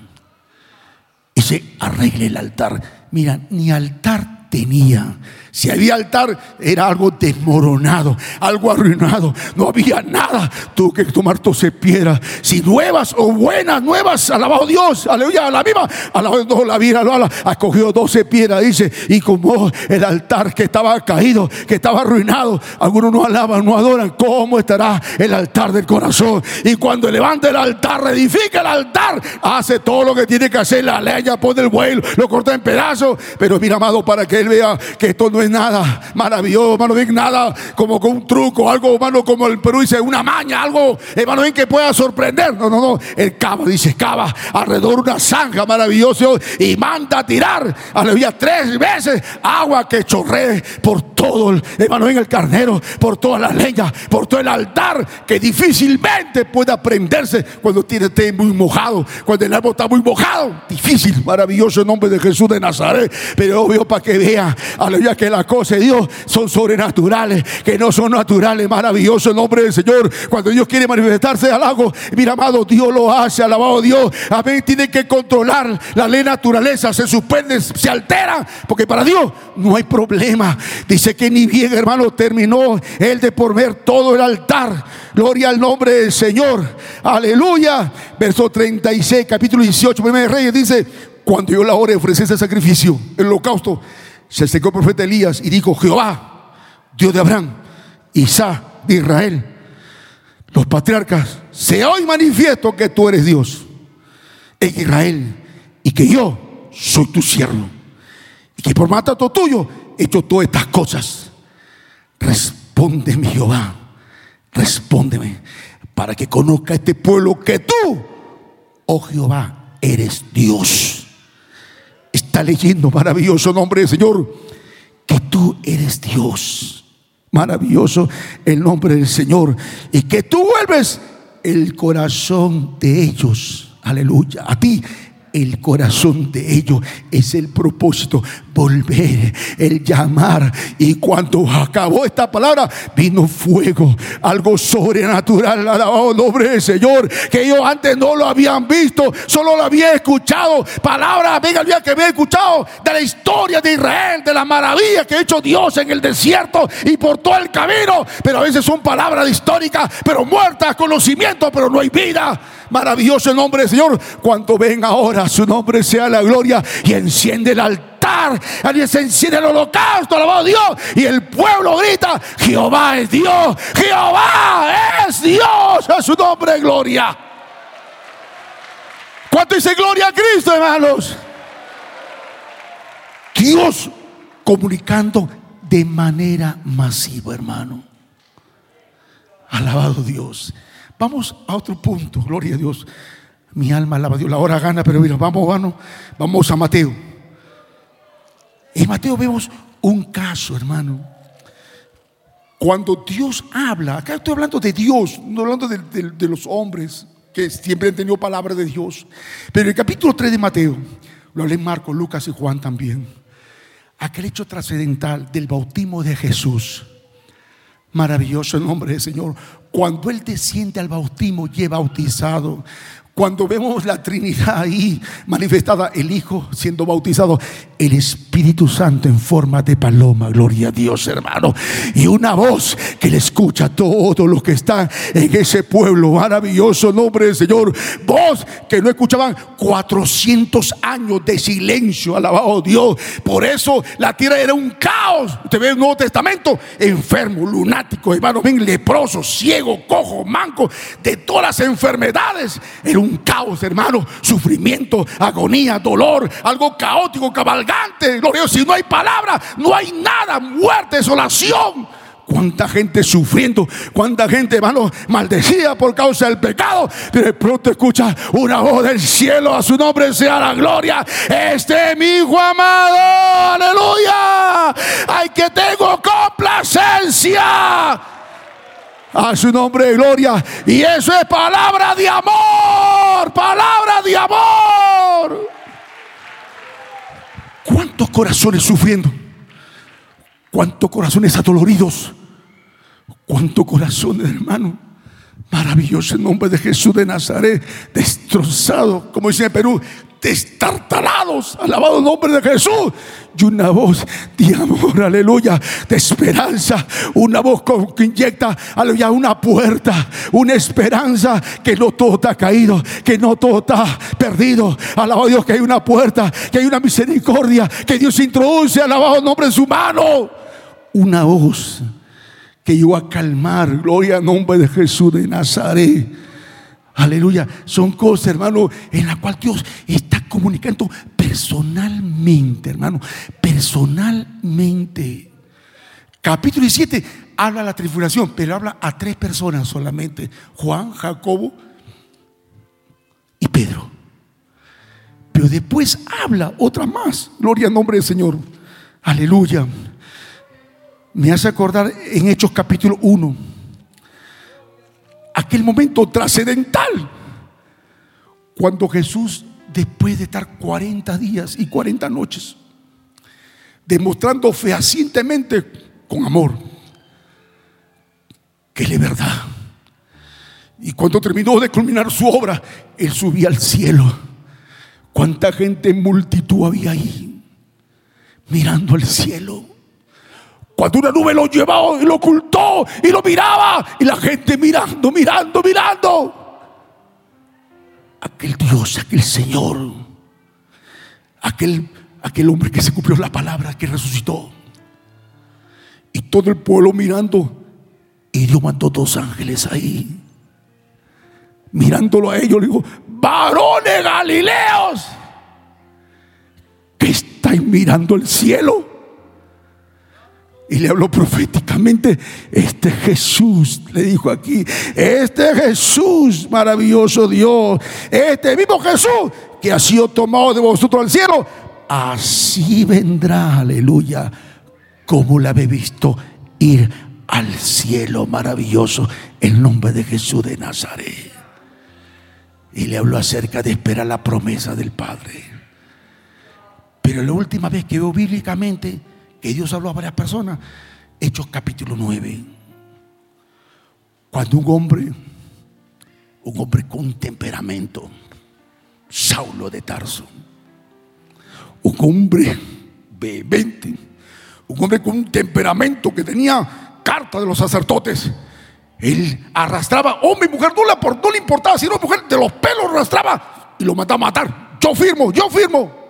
Y se arregle el altar. Mira, ni altar tenía. Si había altar, era algo desmoronado, algo arruinado. No había nada. Tuvo que tomar 12 piedras. Si nuevas o buenas, nuevas, alabado Dios, aleluya, la misma, alabado la vida, ha cogido 12 piedras, dice, y como el altar que estaba caído, que estaba arruinado, algunos no alaban, no adoran. ¿Cómo estará el altar del corazón? Y cuando levanta el altar, reedifica el altar, hace todo lo que tiene que hacer, la leña, pone el vuelo, lo corta en pedazos. Pero mira, amado, para que él vea que esto no es nada maravilloso, hermano, ven nada como con un truco, algo, hermano, como el Perú dice, una maña, algo, hermano, ven que pueda sorprender. No, no, no, el cava, dice, cava alrededor una zanja maravilloso y manda a tirar, aleluya, tres veces agua que chorree por todo, hermano, en el carnero, por toda la leña, por todo el altar, que difícilmente pueda prenderse cuando tiene té muy mojado, cuando el árbol está muy mojado. Difícil, maravilloso el nombre de Jesús de Nazaret, pero obvio para que vea, aleluya, que las cosas de Dios son sobrenaturales, que no son naturales. Maravilloso el nombre del Señor. Cuando Dios quiere manifestarse al algo, mira, amado, Dios lo hace, alabado Dios. Amén. Tiene que controlar la ley naturaleza, se suspende, se altera, porque para Dios no hay problema. Dice que ni bien, hermano, terminó él de por ver todo el altar. Gloria al nombre del Señor. Aleluya. Verso 36, capítulo 18, de Reyes, dice: Cuando yo la hora de ofrecer ese sacrificio, el holocausto, se acercó el profeta Elías y dijo, Jehová, Dios de Abraham, Isaac, de Israel, los patriarcas, se hoy manifiesto que tú eres Dios en Israel y que yo soy tu siervo y que por mandato tuyo he hecho todas estas cosas. Respóndeme, Jehová, respóndeme para que conozca este pueblo que tú, oh Jehová, eres Dios está leyendo, maravilloso nombre del Señor, que tú eres Dios. Maravilloso el nombre del Señor. Y que tú vuelves el corazón de ellos. Aleluya. A ti el corazón de ellos es el propósito, volver, el llamar. Y cuando acabó esta palabra, vino fuego, algo sobrenatural, alabado nombre del Señor, que ellos antes no lo habían visto, solo lo habían escuchado. Palabras, venga el día que había escuchado de la historia de Israel, de la maravilla que ha hecho Dios en el desierto y por todo el camino. Pero a veces son palabras históricas, pero muertas, conocimiento, pero no hay vida. Maravilloso el nombre del Señor. Cuando ven ahora, su nombre sea la gloria y enciende el altar. Alguien se enciende el holocausto, alabado Dios. Y el pueblo grita: Jehová es Dios, Jehová es Dios. A su nombre, gloria. ¿Cuánto dice gloria a Cristo, hermanos? Dios comunicando de manera masiva, hermano. Alabado Dios. Vamos a otro punto, gloria a Dios. Mi alma alaba a Dios. La hora gana, pero mira, vamos, vamos, vamos a Mateo. En Mateo vemos un caso, hermano. Cuando Dios habla, acá estoy hablando de Dios, no hablando de, de los hombres que siempre han tenido palabra de Dios. Pero en el capítulo 3 de Mateo, lo leen Marcos, Lucas y Juan también. Aquel hecho trascendental del bautismo de Jesús. Maravilloso nombre del Señor. Cuando Él desciende al bautismo y es bautizado, cuando vemos la Trinidad ahí manifestada, el Hijo siendo bautizado, el Espíritu Santo en forma de paloma, gloria a Dios hermano, y una voz que le escucha a todo lo que está en ese pueblo, maravilloso nombre del Señor, voz que no escuchaban 400 años de silencio, alabado Dios, por eso la tierra era un caos, usted ve el Nuevo Testamento, enfermo, lunático, hermano, ven leproso, ciego, cojo, manco, de todas las enfermedades, un caos, hermano. Sufrimiento, agonía, dolor, algo caótico, cabalgante. Gloria, si no hay palabra, no hay nada. Muerte, desolación. Cuánta gente sufriendo, cuánta gente, hermano, maldecida por causa del pecado. Pero de pronto escucha una voz del cielo, a su nombre sea la gloria. Este es mi hijo amado, aleluya. Ay, que tengo complacencia a su nombre gloria. Y eso es palabra de amor, palabra de amor. ¿Cuántos corazones sufriendo? ¿Cuántos corazones adoloridos? ¿Cuántos corazones, hermano? Maravilloso el nombre de Jesús de Nazaret, destrozado, como dice en Perú, destartalados. Alabado el nombre de Jesús. Y una voz de amor, aleluya, de esperanza. Una voz que inyecta, aleluya, una puerta, una esperanza que no todo está caído, que no todo está perdido. Alabado Dios que hay una puerta, que hay una misericordia, que Dios introduce, alabado el nombre de su mano. Una voz que iba a calmar, gloria al nombre de Jesús de Nazaret Aleluya. Son cosas, hermano, en la cual Dios está comunicando personalmente, hermano. Personalmente. Capítulo 17 habla la tribulación, pero habla a tres personas solamente. Juan, Jacobo y Pedro. Pero después habla otra más. Gloria al nombre del Señor. Aleluya. Me hace acordar en Hechos capítulo 1 aquel momento trascendental, cuando Jesús, después de estar 40 días y 40 noches, demostrando fehacientemente con amor que es verdad. Y cuando terminó de culminar su obra, Él subía al cielo. ¿Cuánta gente en multitud había ahí? Mirando al cielo. Cuando una nube lo llevaba y lo ocultó y lo miraba y la gente mirando, mirando, mirando. Aquel Dios, aquel Señor, aquel, aquel hombre que se cumplió la palabra, que resucitó. Y todo el pueblo mirando. Y Dios mandó dos ángeles ahí. Mirándolo a ellos, le digo, varones galileos, que estáis mirando el cielo y le habló proféticamente, este Jesús, le dijo aquí, este Jesús, maravilloso Dios, este mismo Jesús que ha sido tomado de vosotros al cielo, así vendrá, aleluya, como la habéis visto ir al cielo maravilloso, en nombre de Jesús de Nazaret. Y le habló acerca de esperar la promesa del Padre. Pero la última vez que veo bíblicamente, que Dios habló a varias personas. Hechos capítulo 9. Cuando un hombre, un hombre con temperamento, Saulo de Tarso, un hombre vehemente, un hombre con un temperamento que tenía carta de los sacerdotes, él arrastraba, hombre y mujer, no le, no le importaba, si no mujer de los pelos arrastraba y lo mataba a matar. Yo firmo, yo firmo.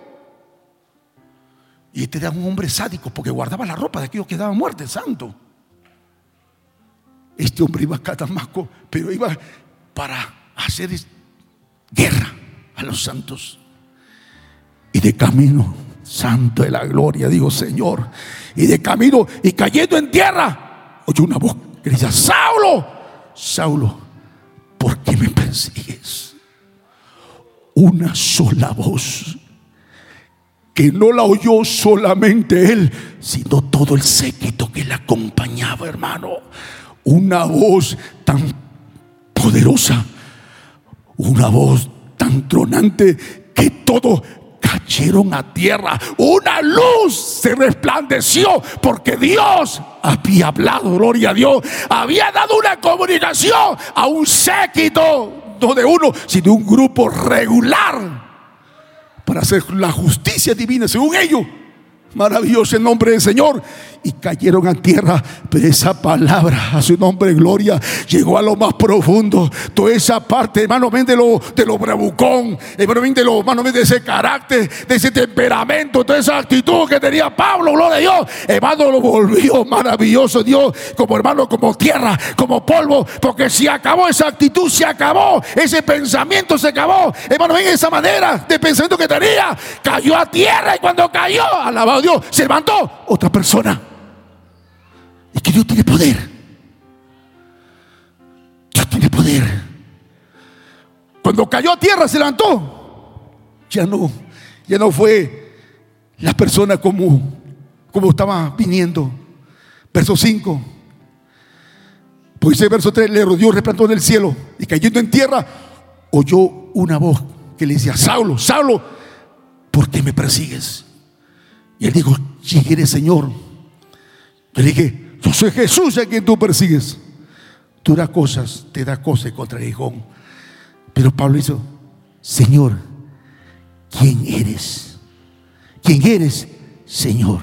Y este era un hombre sádico porque guardaba la ropa de aquellos que daban muerte, santo. Este hombre iba a Damasco, pero iba para hacer guerra a los santos. Y de camino, santo de la gloria, digo Señor. Y de camino, y cayendo en tierra, oye una voz que decía, Saulo, Saulo, ¿por qué me persigues? una sola voz, que no la oyó solamente él, sino todo el séquito que le acompañaba, hermano. Una voz tan poderosa, una voz tan tronante que todo cayeron a tierra. Una luz se resplandeció porque Dios había hablado, gloria a Dios. Había dado una comunicación a un séquito, no de uno, sino de un grupo regular para hacer la justicia divina según ellos. Maravilloso el nombre del Señor y cayeron a tierra. Pero esa palabra, a su nombre, gloria, llegó a lo más profundo. Toda esa parte, hermano, ven de lo, de lo bravucón, hermano, ven de lo, hermano, de ese carácter, de ese temperamento, toda esa actitud que tenía Pablo, gloria a Dios. Hermano, lo volvió maravilloso Dios, como hermano, como tierra, como polvo, porque si acabó esa actitud, se acabó, ese pensamiento se acabó. Hermano, ven esa manera de pensamiento que tenía, cayó a tierra y cuando cayó, alabado Dios, se levantó otra persona. Es que Dios tiene poder. Dios tiene poder. Cuando cayó a tierra se levantó. Ya no, ya no fue la persona como, como estaba viniendo. Verso 5. Pues ese verso 3 le rodeó el del cielo y cayendo en tierra oyó una voz que le decía, Saulo, Saulo, ¿por qué me persigues? Y él dijo, ¿quién eres Señor? Yo le dije, yo soy Jesús a quien tú persigues. Tú das cosas, te da cosas contra el hijón. Pero Pablo dijo, Señor, ¿quién eres? ¿Quién eres, Señor?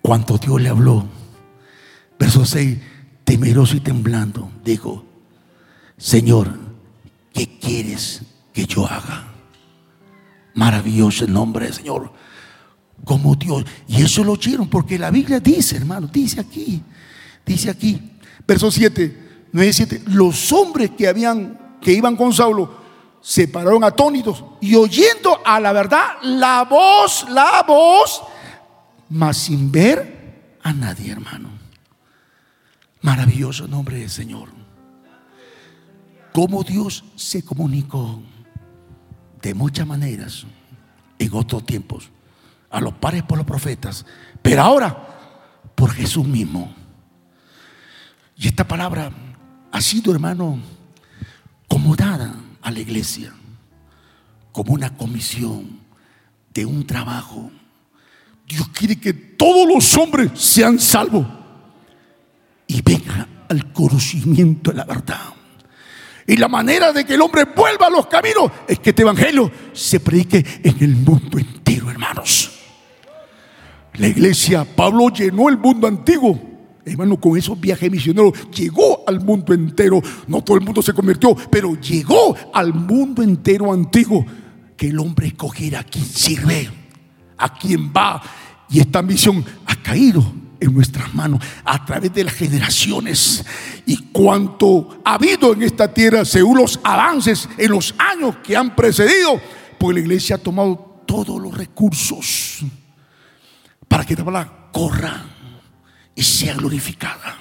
Cuando Dios le habló, verso 6, temeroso y temblando, dijo, Señor, ¿qué quieres que yo haga? Maravilloso el nombre del Señor como Dios. Y eso lo oyeron porque la Biblia dice, hermano, dice aquí, dice aquí, verso 7, 9, 7, los hombres que habían, que iban con Saulo, se pararon atónitos y oyendo a la verdad la voz, la voz, mas sin ver a nadie, hermano. Maravilloso nombre del Señor. Cómo Dios se comunicó de muchas maneras en otros tiempos a los pares por los profetas, pero ahora por Jesús mismo. Y esta palabra ha sido, hermano, como dada a la iglesia, como una comisión de un trabajo. Dios quiere que todos los hombres sean salvos y vengan al conocimiento de la verdad. Y la manera de que el hombre vuelva a los caminos es que este evangelio se predique en el mundo entero, hermanos. La iglesia, Pablo llenó el mundo antiguo. Hermano, con esos viajes misioneros llegó al mundo entero. No todo el mundo se convirtió, pero llegó al mundo entero antiguo. Que el hombre escogiera a quien sirve, a quien va. Y esta misión ha caído en nuestras manos a través de las generaciones. Y cuanto ha habido en esta tierra, según los avances en los años que han precedido, pues la iglesia ha tomado todos los recursos para que la palabra corra y sea glorificada.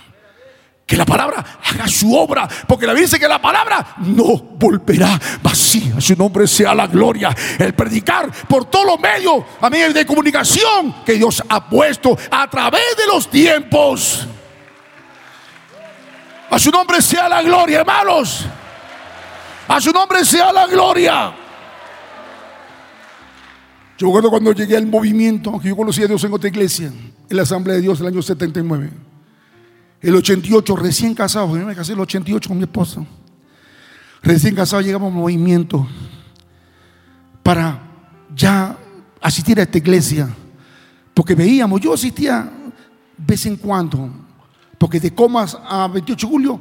Que la palabra haga su obra, porque la Biblia dice que la palabra no volverá vacía. Su nombre sea la gloria. El predicar por todos los medios, a medios de comunicación que Dios ha puesto a través de los tiempos. A su nombre sea la gloria, hermanos. A su nombre sea la gloria. Yo recuerdo cuando llegué al movimiento, que yo conocí a Dios en otra iglesia, en la Asamblea de Dios del año 79. El 88, recién casado, yo me casé el 88 con mi esposa. Recién casado llegamos al movimiento para ya asistir a esta iglesia. Porque veíamos, yo asistía vez en cuando, porque de Comas a 28 de julio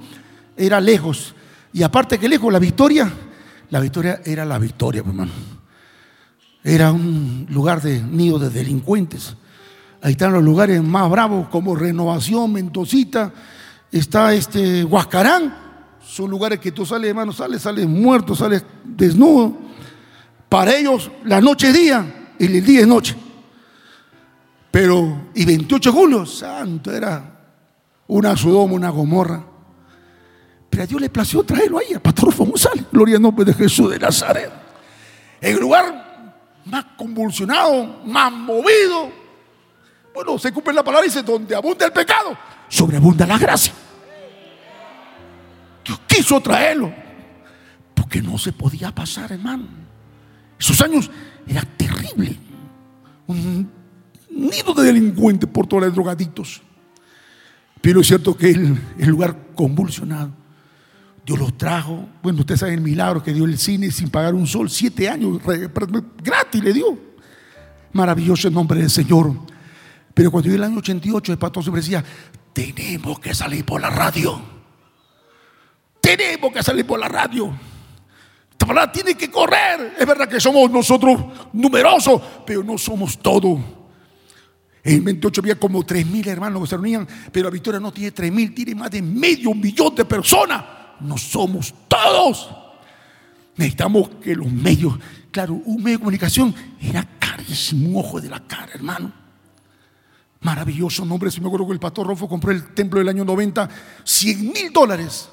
era lejos. Y aparte que lejos, la victoria, la victoria era la victoria, hermano. Era un lugar de nido de delincuentes. Ahí están los lugares más bravos como Renovación, Mentosita, está este Huascarán. Son lugares que tú sales, hermano, sales, sales muerto, sales desnudo. Para ellos la noche es día y el día es noche. Pero, y 28 de julio, santo, era una Sodoma, una Gomorra. Pero a Dios le plació traerlo ahí, al pastor González. Gloria al nombre de Jesús de Nazaret. en lugar más convulsionado, más movido. Bueno, se cumple la palabra y dice, donde abunda el pecado, sobreabunda la gracia. Dios quiso traerlo, porque no se podía pasar, hermano. Esos años era terrible. Un nido de delincuentes por todos los drogadictos. Pero es cierto que el, el lugar convulsionado, Dios los trajo. Bueno, ustedes saben el milagro que dio el cine sin pagar un sol, siete años, gratis le dio. Maravilloso el nombre del Señor. Pero cuando dio el año 88, el pastor siempre decía, tenemos que salir por la radio. Tenemos que salir por la radio. Esta tiene que correr. Es verdad que somos nosotros numerosos, pero no somos todos. En 28 había como 3 mil hermanos que se reunían, pero la Victoria no tiene 3 mil, tiene más de medio millón de personas. No somos todos. Necesitamos que los medios, claro, un medio de comunicación era carísimo, ojo de la cara, hermano. Maravilloso nombre, si me acuerdo que el pastor Rolfo compró el templo del año 90, 100 mil dólares.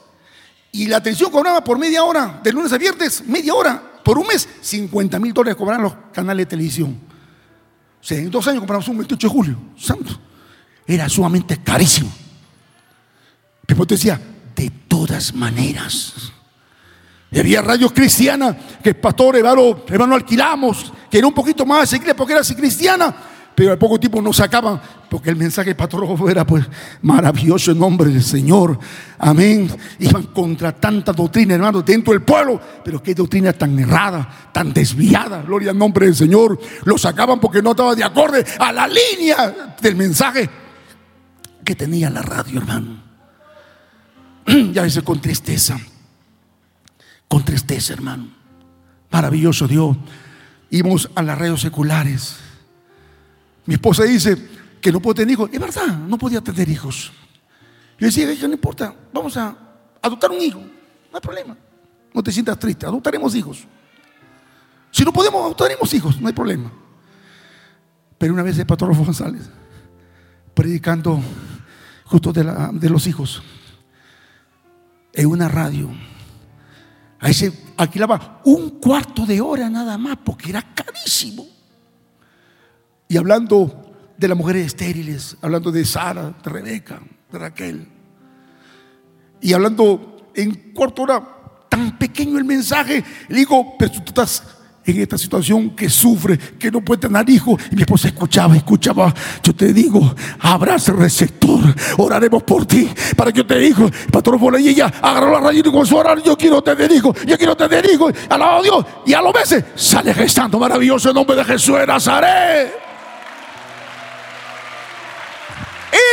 Y la atención cobraba por media hora, de lunes a viernes, media hora. Por un mes, 50 mil dólares cobraban los canales de televisión. O sea, en dos años compramos un 28 de julio, santo. Era sumamente carísimo. Pero te decía, de todas maneras. Y había radios cristianas que el pastor hermano, hermano alquilamos, que era un poquito más asequible porque era así cristiana, pero al poco tiempo nos sacaban porque el mensaje patólogo era pues maravilloso en nombre del Señor. Amén. Iban contra tanta doctrina, hermano, dentro del pueblo. Pero qué doctrina tan errada, tan desviada. Gloria al nombre del Señor. Lo sacaban porque no estaba de acuerdo a la línea del mensaje que tenía la radio, hermano. Ya veces con tristeza. Con tristeza, hermano. Maravilloso Dios. Íbamos a las radios seculares mi esposa dice que no puede tener hijos. Es verdad, no podía tener hijos. Yo decía, no importa, vamos a adoptar un hijo. No hay problema. No te sientas triste, adoptaremos hijos. Si no podemos, adoptaremos hijos, no hay problema. Pero una vez el pastor González, predicando justo de los hijos, en una radio, ahí se alquilaba un cuarto de hora nada más, porque era carísimo. Y hablando de las mujeres estériles, hablando de Sara, de Rebeca, de Raquel. Y hablando en cuarto hora, tan pequeño el mensaje, le digo, pero tú estás en esta situación que sufre, que no puede tener hijos. Y mi esposa escuchaba, escuchaba. Yo te digo, el receptor, oraremos por ti. Para que yo te digo, pastor ella agarró la rayita y comenzó a orar. Yo quiero tener hijos, yo quiero tener hijos. Alabado Dios. Y a los meses sale gestando maravilloso el nombre de Jesús de Nazaret.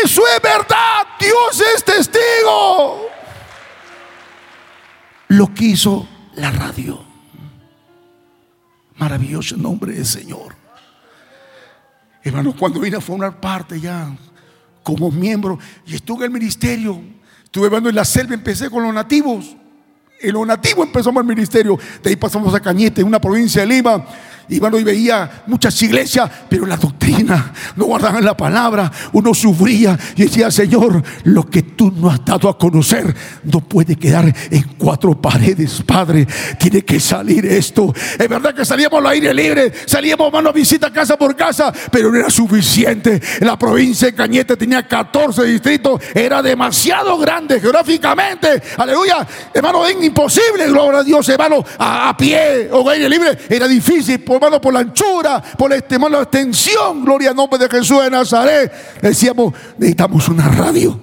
Eso es verdad. Dios es testigo. Lo que hizo la radio. Maravilloso nombre del Señor. Hermano, cuando vine a formar parte ya como miembro y estuve en el ministerio, estuve viendo en la selva, empecé con los nativos. En los nativos empezamos el ministerio. De ahí pasamos a Cañete, una provincia de Lima y bueno, y veía muchas iglesias, pero la doctrina no guardaban la palabra. Uno sufría y decía, Señor, lo que tú no has dado a conocer no puede quedar en cuatro paredes, Padre. Tiene que salir esto. Es verdad que salíamos al aire libre, salíamos mano a visita casa por casa, pero no era suficiente. La provincia de Cañete tenía 14 distritos, era demasiado grande geográficamente. Aleluya, hermano, es imposible, gloria a Dios, hermano, a, pie o aire libre, era difícil hermano, por la anchura, por la, la extensión. Gloria al nombre de Jesús de Nazaret. Decíamos, necesitamos una radio.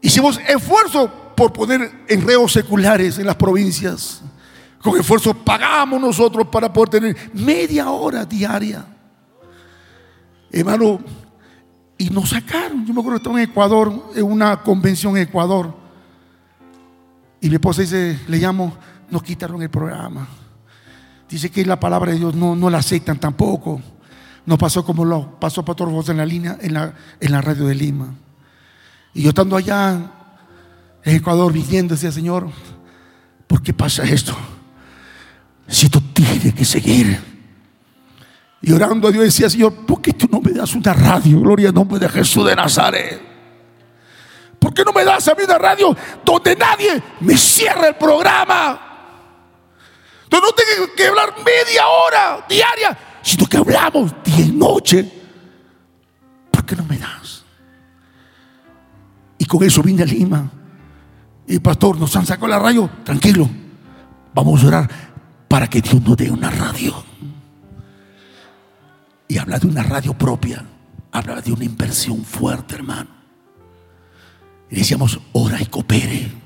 Hicimos esfuerzo por poner enredos seculares en las provincias. Con esfuerzo pagamos nosotros para poder tener media hora diaria. Hermano, y nos sacaron. Yo me acuerdo que estaba en Ecuador, en una convención en Ecuador. Y mi esposa dice, le llamo, nos quitaron el programa. Dice que la palabra de Dios no, no la aceptan tampoco. No pasó como lo pasó Pastor Vos en la línea, en la, en la radio de Lima. Y yo estando allá en Ecuador viviendo, decía, Señor, ¿por qué pasa esto? Si tú tienes que seguir. Y orando a Dios decía, Señor, ¿por qué tú no me das una radio? Gloria al nombre de Jesús de Nazaret. ¿Por qué no me das a mí una radio donde nadie me cierre el programa? Entonces no tengo que hablar media hora diaria, sino que hablamos día y noche. ¿Por qué no me das? Y con eso vine a Lima. Y pastor, nos han sacado la radio. Tranquilo, vamos a orar para que Dios nos dé una radio. Y habla de una radio propia. Habla de una inversión fuerte, hermano. Y decíamos, ora y coopere.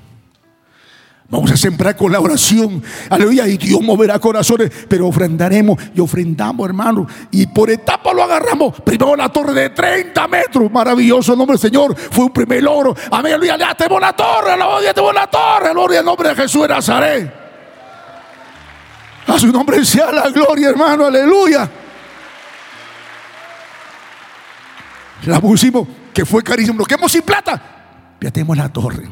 Vamos a sembrar con la oración. Aleluya. Y Dios moverá corazones. Pero ofrendaremos y ofrendamos, hermano. Y por etapa lo agarramos. Primero la torre de 30 metros. Maravilloso el nombre del Señor. Fue un primer logro. Amén. Aleluya. Ya tenemos la torre. Ya tenemos la torre. Gloria al nombre de Jesús de Nazaret. A su nombre sea la gloria, hermano. Aleluya. La pusimos, que fue carísimo. Lo quemamos sin plata. Ya tenemos la torre.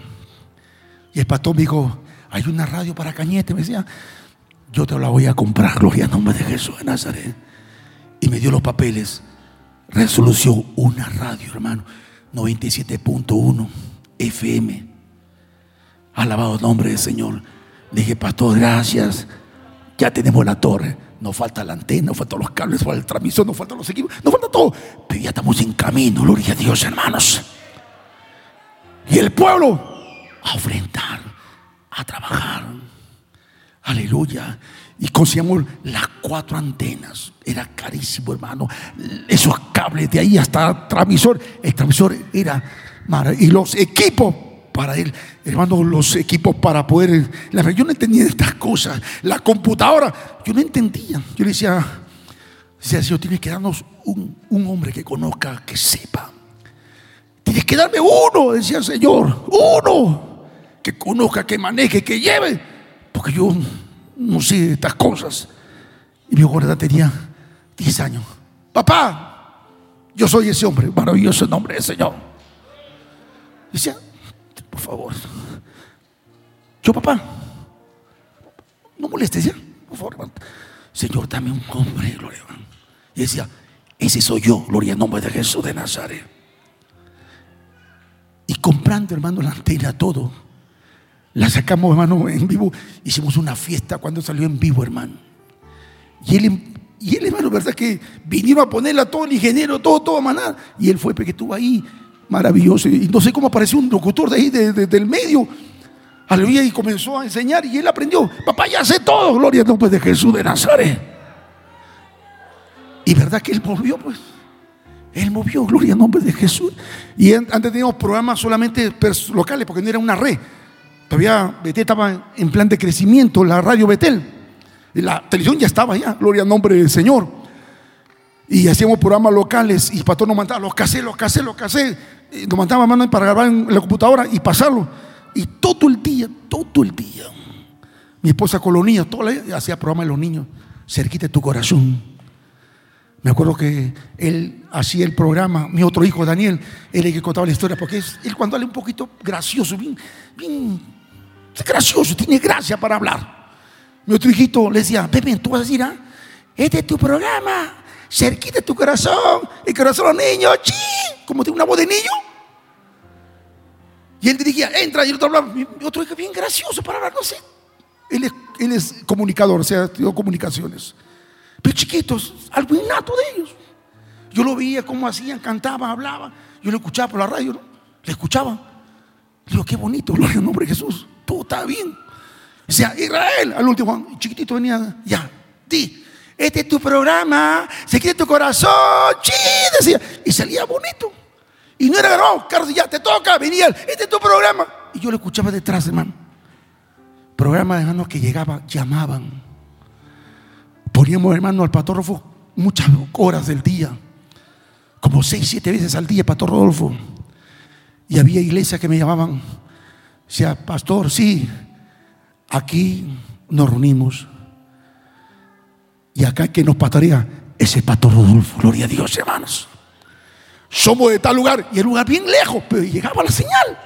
Y el pastor dijo, hay una radio para Cañete. Me decía, yo te la voy a comprar, gloria al nombre de Jesús de Nazaret. Y me dio los papeles. Resolución, una radio, hermano. 97.1 FM. Alabado el nombre del Señor. Le dije, pastor, gracias. Ya tenemos la torre. No falta la antena, no faltan los cables, no falta el transmisor, no faltan los equipos, no falta todo. Pero ya estamos en camino, gloria a Dios, hermanos. Y el pueblo a ofrendar, a trabajar. Aleluya. Y conseguimos las cuatro antenas. Era carísimo, hermano. Esos cables de ahí hasta el transmisor. El transmisor era Y los equipos para él, hermano, los equipos para poder. Yo no entendía estas cosas. La computadora, yo no entendía. Yo le decía, decía Señor, tiene que darnos un, un hombre que conozca, que sepa. Tienes que darme uno, decía el Señor, uno que conozca, que maneje, que lleve, porque yo no sé estas cosas. Y mi guarda tenía 10 años. Papá, yo soy ese hombre, maravilloso nombre del Señor. Decía, por favor, yo papá, no molestes ya, por favor, Señor, dame un hombre, gloria. Y decía, ese soy yo, gloria al nombre de Jesús de Nazaret. Y comprando, hermano, la antena, todo. La sacamos, hermano, en vivo. Hicimos una fiesta cuando salió en vivo, hermano. Y él, y él hermano, verdad que vinieron a ponerla todo el ingeniero, todo, todo a manar. Y él fue porque estuvo ahí, maravilloso. Y no sé cómo apareció un locutor de ahí, del medio. Aleluya, y comenzó a enseñar y él aprendió. Papá, ya sé todo, gloria al nombre de Jesús de Nazaret. Y verdad que él volvió, pues. Él movió, gloria al nombre de Jesús. Y antes teníamos programas solamente locales, porque no era una red. Todavía Betel estaba en plan de crecimiento, la radio Betel. La televisión ya estaba ya, gloria al nombre del Señor. Y hacíamos programas locales y el pastor nos mandaba los casés, los casés, los casés. Nos mandaba mano para grabar en la computadora y pasarlo. Y todo el día, todo el día. Mi esposa con los niños, todo el día hacía programas de los niños. Cerquita de tu corazón me acuerdo que él hacía el programa, mi otro hijo Daniel, él el que contaba la historia, porque es, él cuando habla un poquito gracioso, bien, bien gracioso, tiene gracia para hablar. Mi otro hijito le decía, Pepe, tú vas a decir, ¿ah? este es tu programa, cerquita de tu corazón, el corazón de los niños, ¡chi! como tiene una voz de niño. Y él dirigía, entra, y el otro hablaba, mi otro hijo bien gracioso para hablar, no sé. Él es, es comunicador, o sea, estudió comunicaciones. Pero chiquitos, algo innato de ellos. Yo lo veía cómo hacían, cantaban, hablaban. Yo lo escuchaba por la radio, ¿no? Le escuchaba. Digo, qué bonito, gloria al nombre de Jesús. Todo está bien. Decía, Israel, al último, chiquitito venía, ya, di, este es tu programa, se quita tu corazón, chi, decía, y salía bonito. Y no era, no, Carlos, ya te toca, venía, este es tu programa. Y yo lo escuchaba detrás, hermano. Programa, hermano, que llegaba, llamaban Poníamos, hermano, al pastor Rodolfo muchas horas del día, como seis, siete veces al día, pastor Rodolfo. Y había iglesias que me llamaban, decía, pastor, sí, aquí nos reunimos. Y acá que nos pastorea ese pastor Rodolfo, gloria a Dios, hermanos. Somos de tal lugar y el lugar bien lejos, pero llegaba la señal.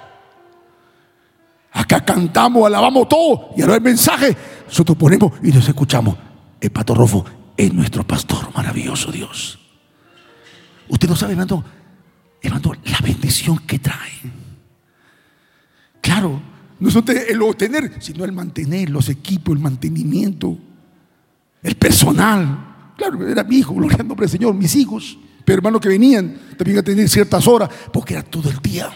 Acá cantamos, alabamos todo y ahora el mensaje, nosotros ponemos y nos escuchamos. El pastor Rofo es nuestro pastor, maravilloso Dios. Usted no sabe, hermano, hermano, la bendición que trae. Claro, no es el obtener, sino el mantener los equipos, el mantenimiento. el personal. Claro, era mi hijo, gloria al nombre del Señor, mis hijos. Pero hermanos que venían también a tener ciertas horas, porque era todo el día.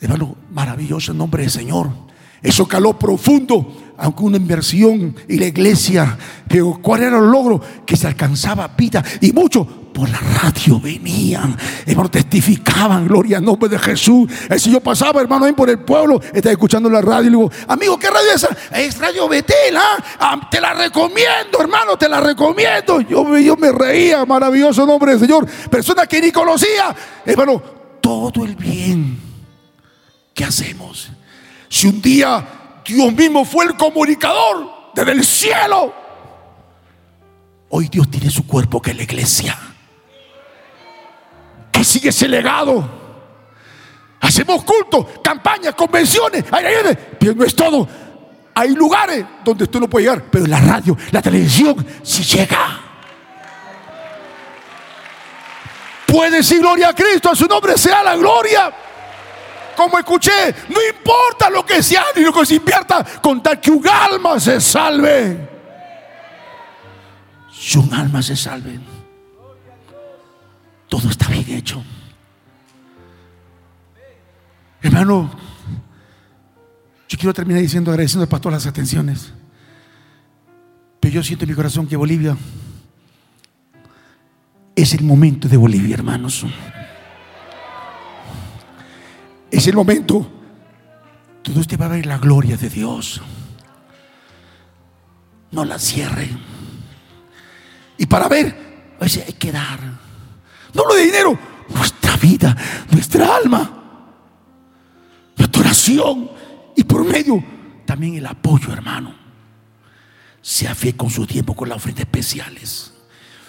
Hermano, maravilloso el nombre del Señor. Eso caló profundo, aunque una inversión y la iglesia, pero ¿cuál era el logro? Que se alcanzaba vida y mucho por la radio venían, hermano, testificaban, gloria al nombre de Jesús. El Señor pasaba, hermano, ahí por el pueblo, estaba escuchando la radio y le digo, amigo, ¿qué radio es esa? Es Radio Betel, ¿ah? ¿ah? Te la recomiendo, hermano, te la recomiendo. Yo, yo me reía, maravilloso nombre del Señor. Persona que ni conocía, hermano, todo el bien que hacemos. Si un día Dios mismo fue el comunicador desde el cielo, hoy Dios tiene su cuerpo que es la iglesia que sigue ese legado. Hacemos cultos, campañas, convenciones, pero no es todo. Hay lugares donde usted no puede llegar, pero la radio, la televisión, sí llega. Puede decir gloria a Cristo, a su nombre sea la gloria. Como escuché, no importa lo que sea ni lo que se invierta, con tal que un alma se salve. Si un alma se salve, todo está bien hecho. Hermano, yo quiero terminar diciendo, agradeciendo al pastor las atenciones. Pero yo siento en mi corazón que Bolivia es el momento de Bolivia, hermanos. Es el momento donde usted va a ver la gloria de Dios. No la cierre. Y para ver, hay que dar. No lo de dinero, nuestra vida, nuestra alma, nuestra oración y por medio también el apoyo, hermano. Sea fe con su tiempo, con las ofrendas especiales.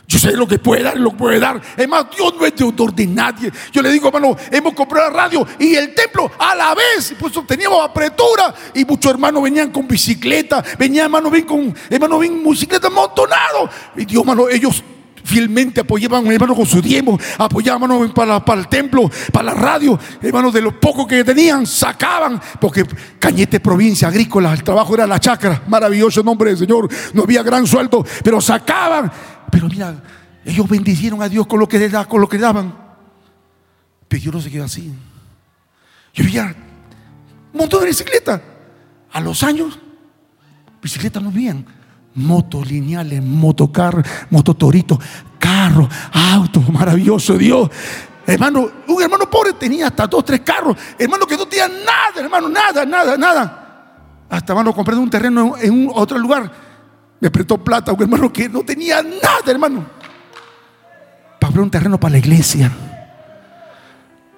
Yo sé lo que puede dar, lo puede dar. Es más, Dios no es deudor de nadie. Yo le digo, hermano, hemos comprado la radio y el templo a la vez. Pues teníamos apretura y muchos hermanos venían con bicicleta, venían, hermano, ven con, hermano, ven bicicleta amontonado. Y Dios, hermano, ellos fielmente apoyaban, hermano, con su tiempo, apoyaban para, para el templo, para la radio, hermano, de lo poco que tenían, sacaban, porque Cañete, provincia agrícola, el trabajo era la chacra, maravilloso nombre del Señor, no había gran sueldo, pero sacaban, pero mira, ellos bendicieron a Dios con lo que, con lo que daban, pero yo no se quedó así. Yo veía un montón de bicicleta, a los años, bicicletas no habían motos lineales, motocar, mototorito, carro, auto, maravilloso Dios. Hermano, un hermano pobre tenía hasta dos, tres carros. Hermano que no tenía nada, hermano, nada, nada, nada. Hasta hermano compré un terreno en un otro lugar. Me prestó plata un hermano que no tenía nada, hermano. Para un terreno para la iglesia.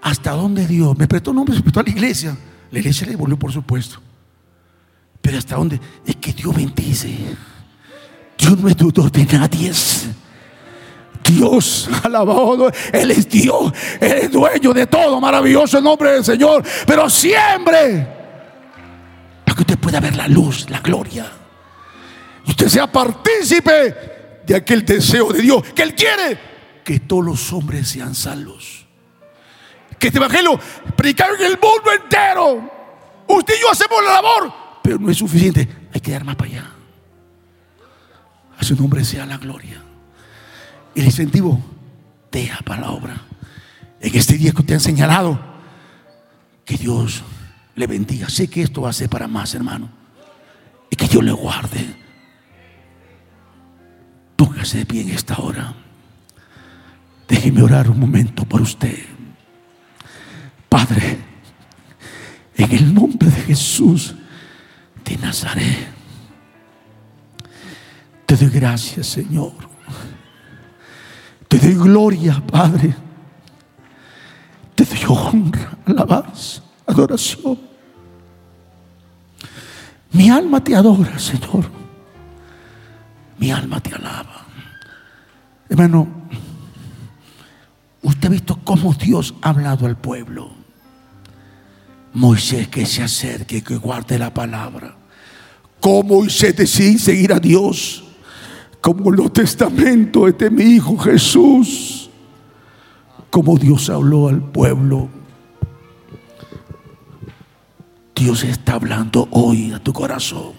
¿Hasta dónde Dios? Me prestó, no me prestó a la iglesia. La iglesia le devolvió, por supuesto. Pero hasta dónde? Es que Dios bendice. Dios no es tutor de nadie. Dios, alabado, Él es Dios, Él es dueño de todo, maravilloso el nombre del Señor, pero siempre para que usted pueda ver la luz, la gloria, y usted sea partícipe de aquel deseo de Dios que Él quiere que todos los hombres sean salvos, que este evangelio predicar en el mundo entero. Usted y yo hacemos la labor, pero no es suficiente, hay que dar más para allá. A su nombre sea la gloria. El incentivo, deja para la obra. En este día que usted ha señalado, que Dios le bendiga. Sé que esto va a ser para más, hermano. Y que Dios le guarde. Póngase de pie en esta hora. Déjeme orar un momento por usted. Padre, en el nombre de Jesús de Nazaret. Te doy gracias, Señor. Te doy gloria, Padre. Te doy honra, alabanza, adoración. Mi alma te adora, Señor. Mi alma te alaba. Hermano, usted ha visto cómo Dios ha hablado al pueblo. Moisés que se acerque, que guarde la palabra. Cómo Moisés decide seguir a Dios como los testamentos de mi Hijo Jesús, como Dios habló al pueblo. Dios está hablando hoy a tu corazón.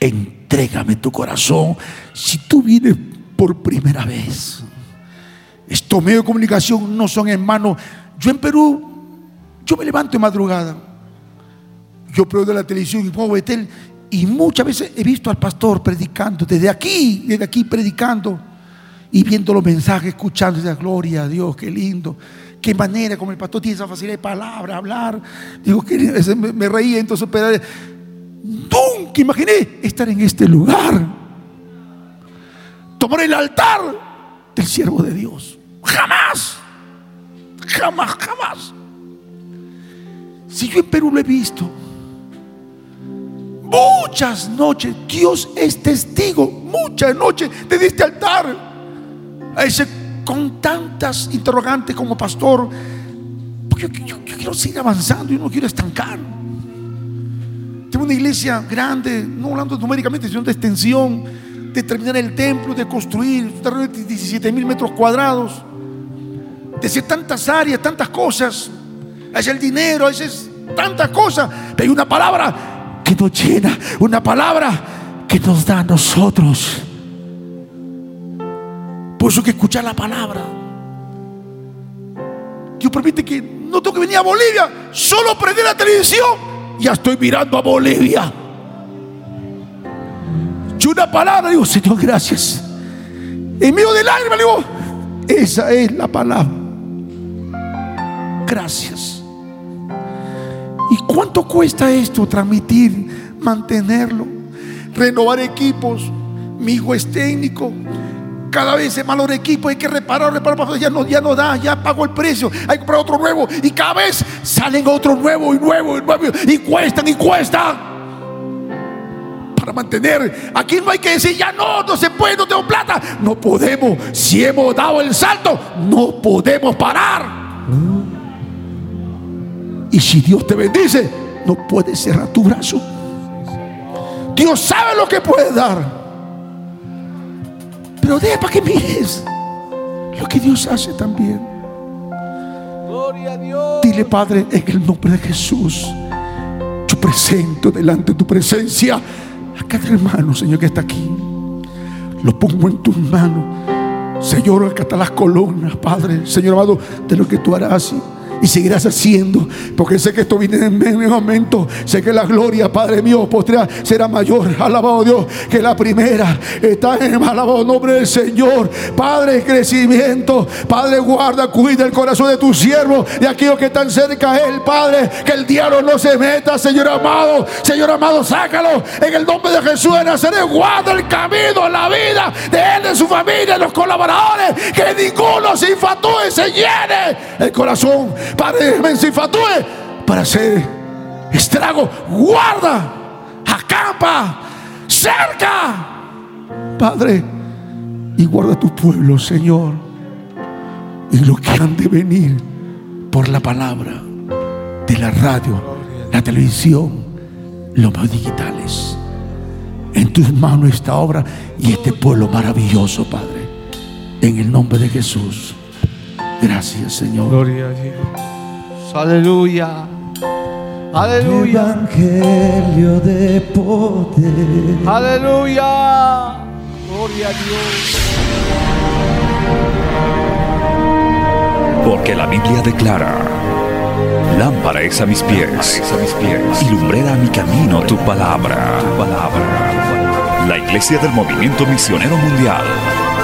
Entrégame tu corazón. Si tú vienes por primera vez, estos medios de comunicación no son en mano. Yo en Perú, yo me levanto de madrugada. Yo prendo la televisión y pongo Betel y muchas veces he visto al pastor predicando, desde aquí, desde aquí predicando y viendo los mensajes, escuchando esa gloria a Dios, qué lindo. Qué manera, como el pastor tiene esa facilidad de palabra, hablar. Digo, que me, me reía entonces, pero nunca imaginé estar en este lugar. Tomar el altar del siervo de Dios. Jamás. Jamás, jamás. Si yo en Perú lo he visto, muchas noches, Dios es testigo, muchas noches desde este altar, a ese, con tantas interrogantes como pastor, porque yo, quiero seguir avanzando y no quiero estancar. Tengo una iglesia grande, no hablando numéricamente, sino de extensión, de terminar el templo, de construir, de 17 mil metros cuadrados, de hacer tantas áreas, tantas cosas, es el dinero, es tantas cosas, pero hay una palabra que nos llena, una palabra que nos da a nosotros. Por eso que escuchar la palabra. Dios permite que no tengo que venir a Bolivia, solo prendí la televisión ya estoy mirando a Bolivia. Y una palabra, digo, Señor, gracias. En medio de lágrimas, digo, esa es la palabra. Gracias. ¿Y cuánto cuesta esto? Transmitir, mantenerlo, renovar equipos. Mi hijo es técnico, cada vez es malo el equipo, hay que reparar, reparar, ya no, ya no da, ya pagó el precio, hay que comprar otro nuevo y cada vez salen otro nuevo y nuevo y nuevo y cuestan y cuestan para mantener. Aquí no hay que decir, ya no, no se puede, no tengo plata. No podemos, si hemos dado el salto, no podemos parar. Y si Dios te bendice, no puedes cerrar tu brazo. Dios sabe lo que puede dar. Pero deja para que mires lo que Dios hace también. Gloria a Dios. Dile, Padre, en el nombre de Jesús, yo presento delante de tu presencia a cada hermano, Señor, que está aquí. Lo pongo en tus manos. Señor, acá están las columnas, Padre. Señor amado, de lo que tú harás y seguirás haciendo, porque sé que esto viene en un momento. Sé que la gloria, Padre mío, será mayor. Alabado Dios, que la primera está en el alabado nombre del Señor. Padre, crecimiento. Padre, guarda, cuida el corazón de tu siervo, de aquellos que están cerca a él, Padre. Que el diablo no se meta, Señor amado. Señor amado, sácalo en el nombre de Jesús de Nazaret. Guarda el camino, la vida de él, de su familia, los colaboradores. Que ninguno se infatúe, se llene el corazón Padre, me para hacer estrago. Guarda, acampa, cerca, Padre, y guarda tu pueblo, Señor, y lo que han de venir por la palabra de la radio, la televisión, los medios digitales. En tus manos esta obra y este pueblo maravilloso, Padre. En el nombre de Jesús. Gracias, Señor. Gloria a Dios. Aleluya. Aleluya. Evangelio de poder. Aleluya. Gloria a Dios. Porque la Biblia declara, lámpara es a mis pies, a mis pies, y lumbrera a mi camino tu palabra, tu palabra. La Iglesia del Movimiento Misionero Mundial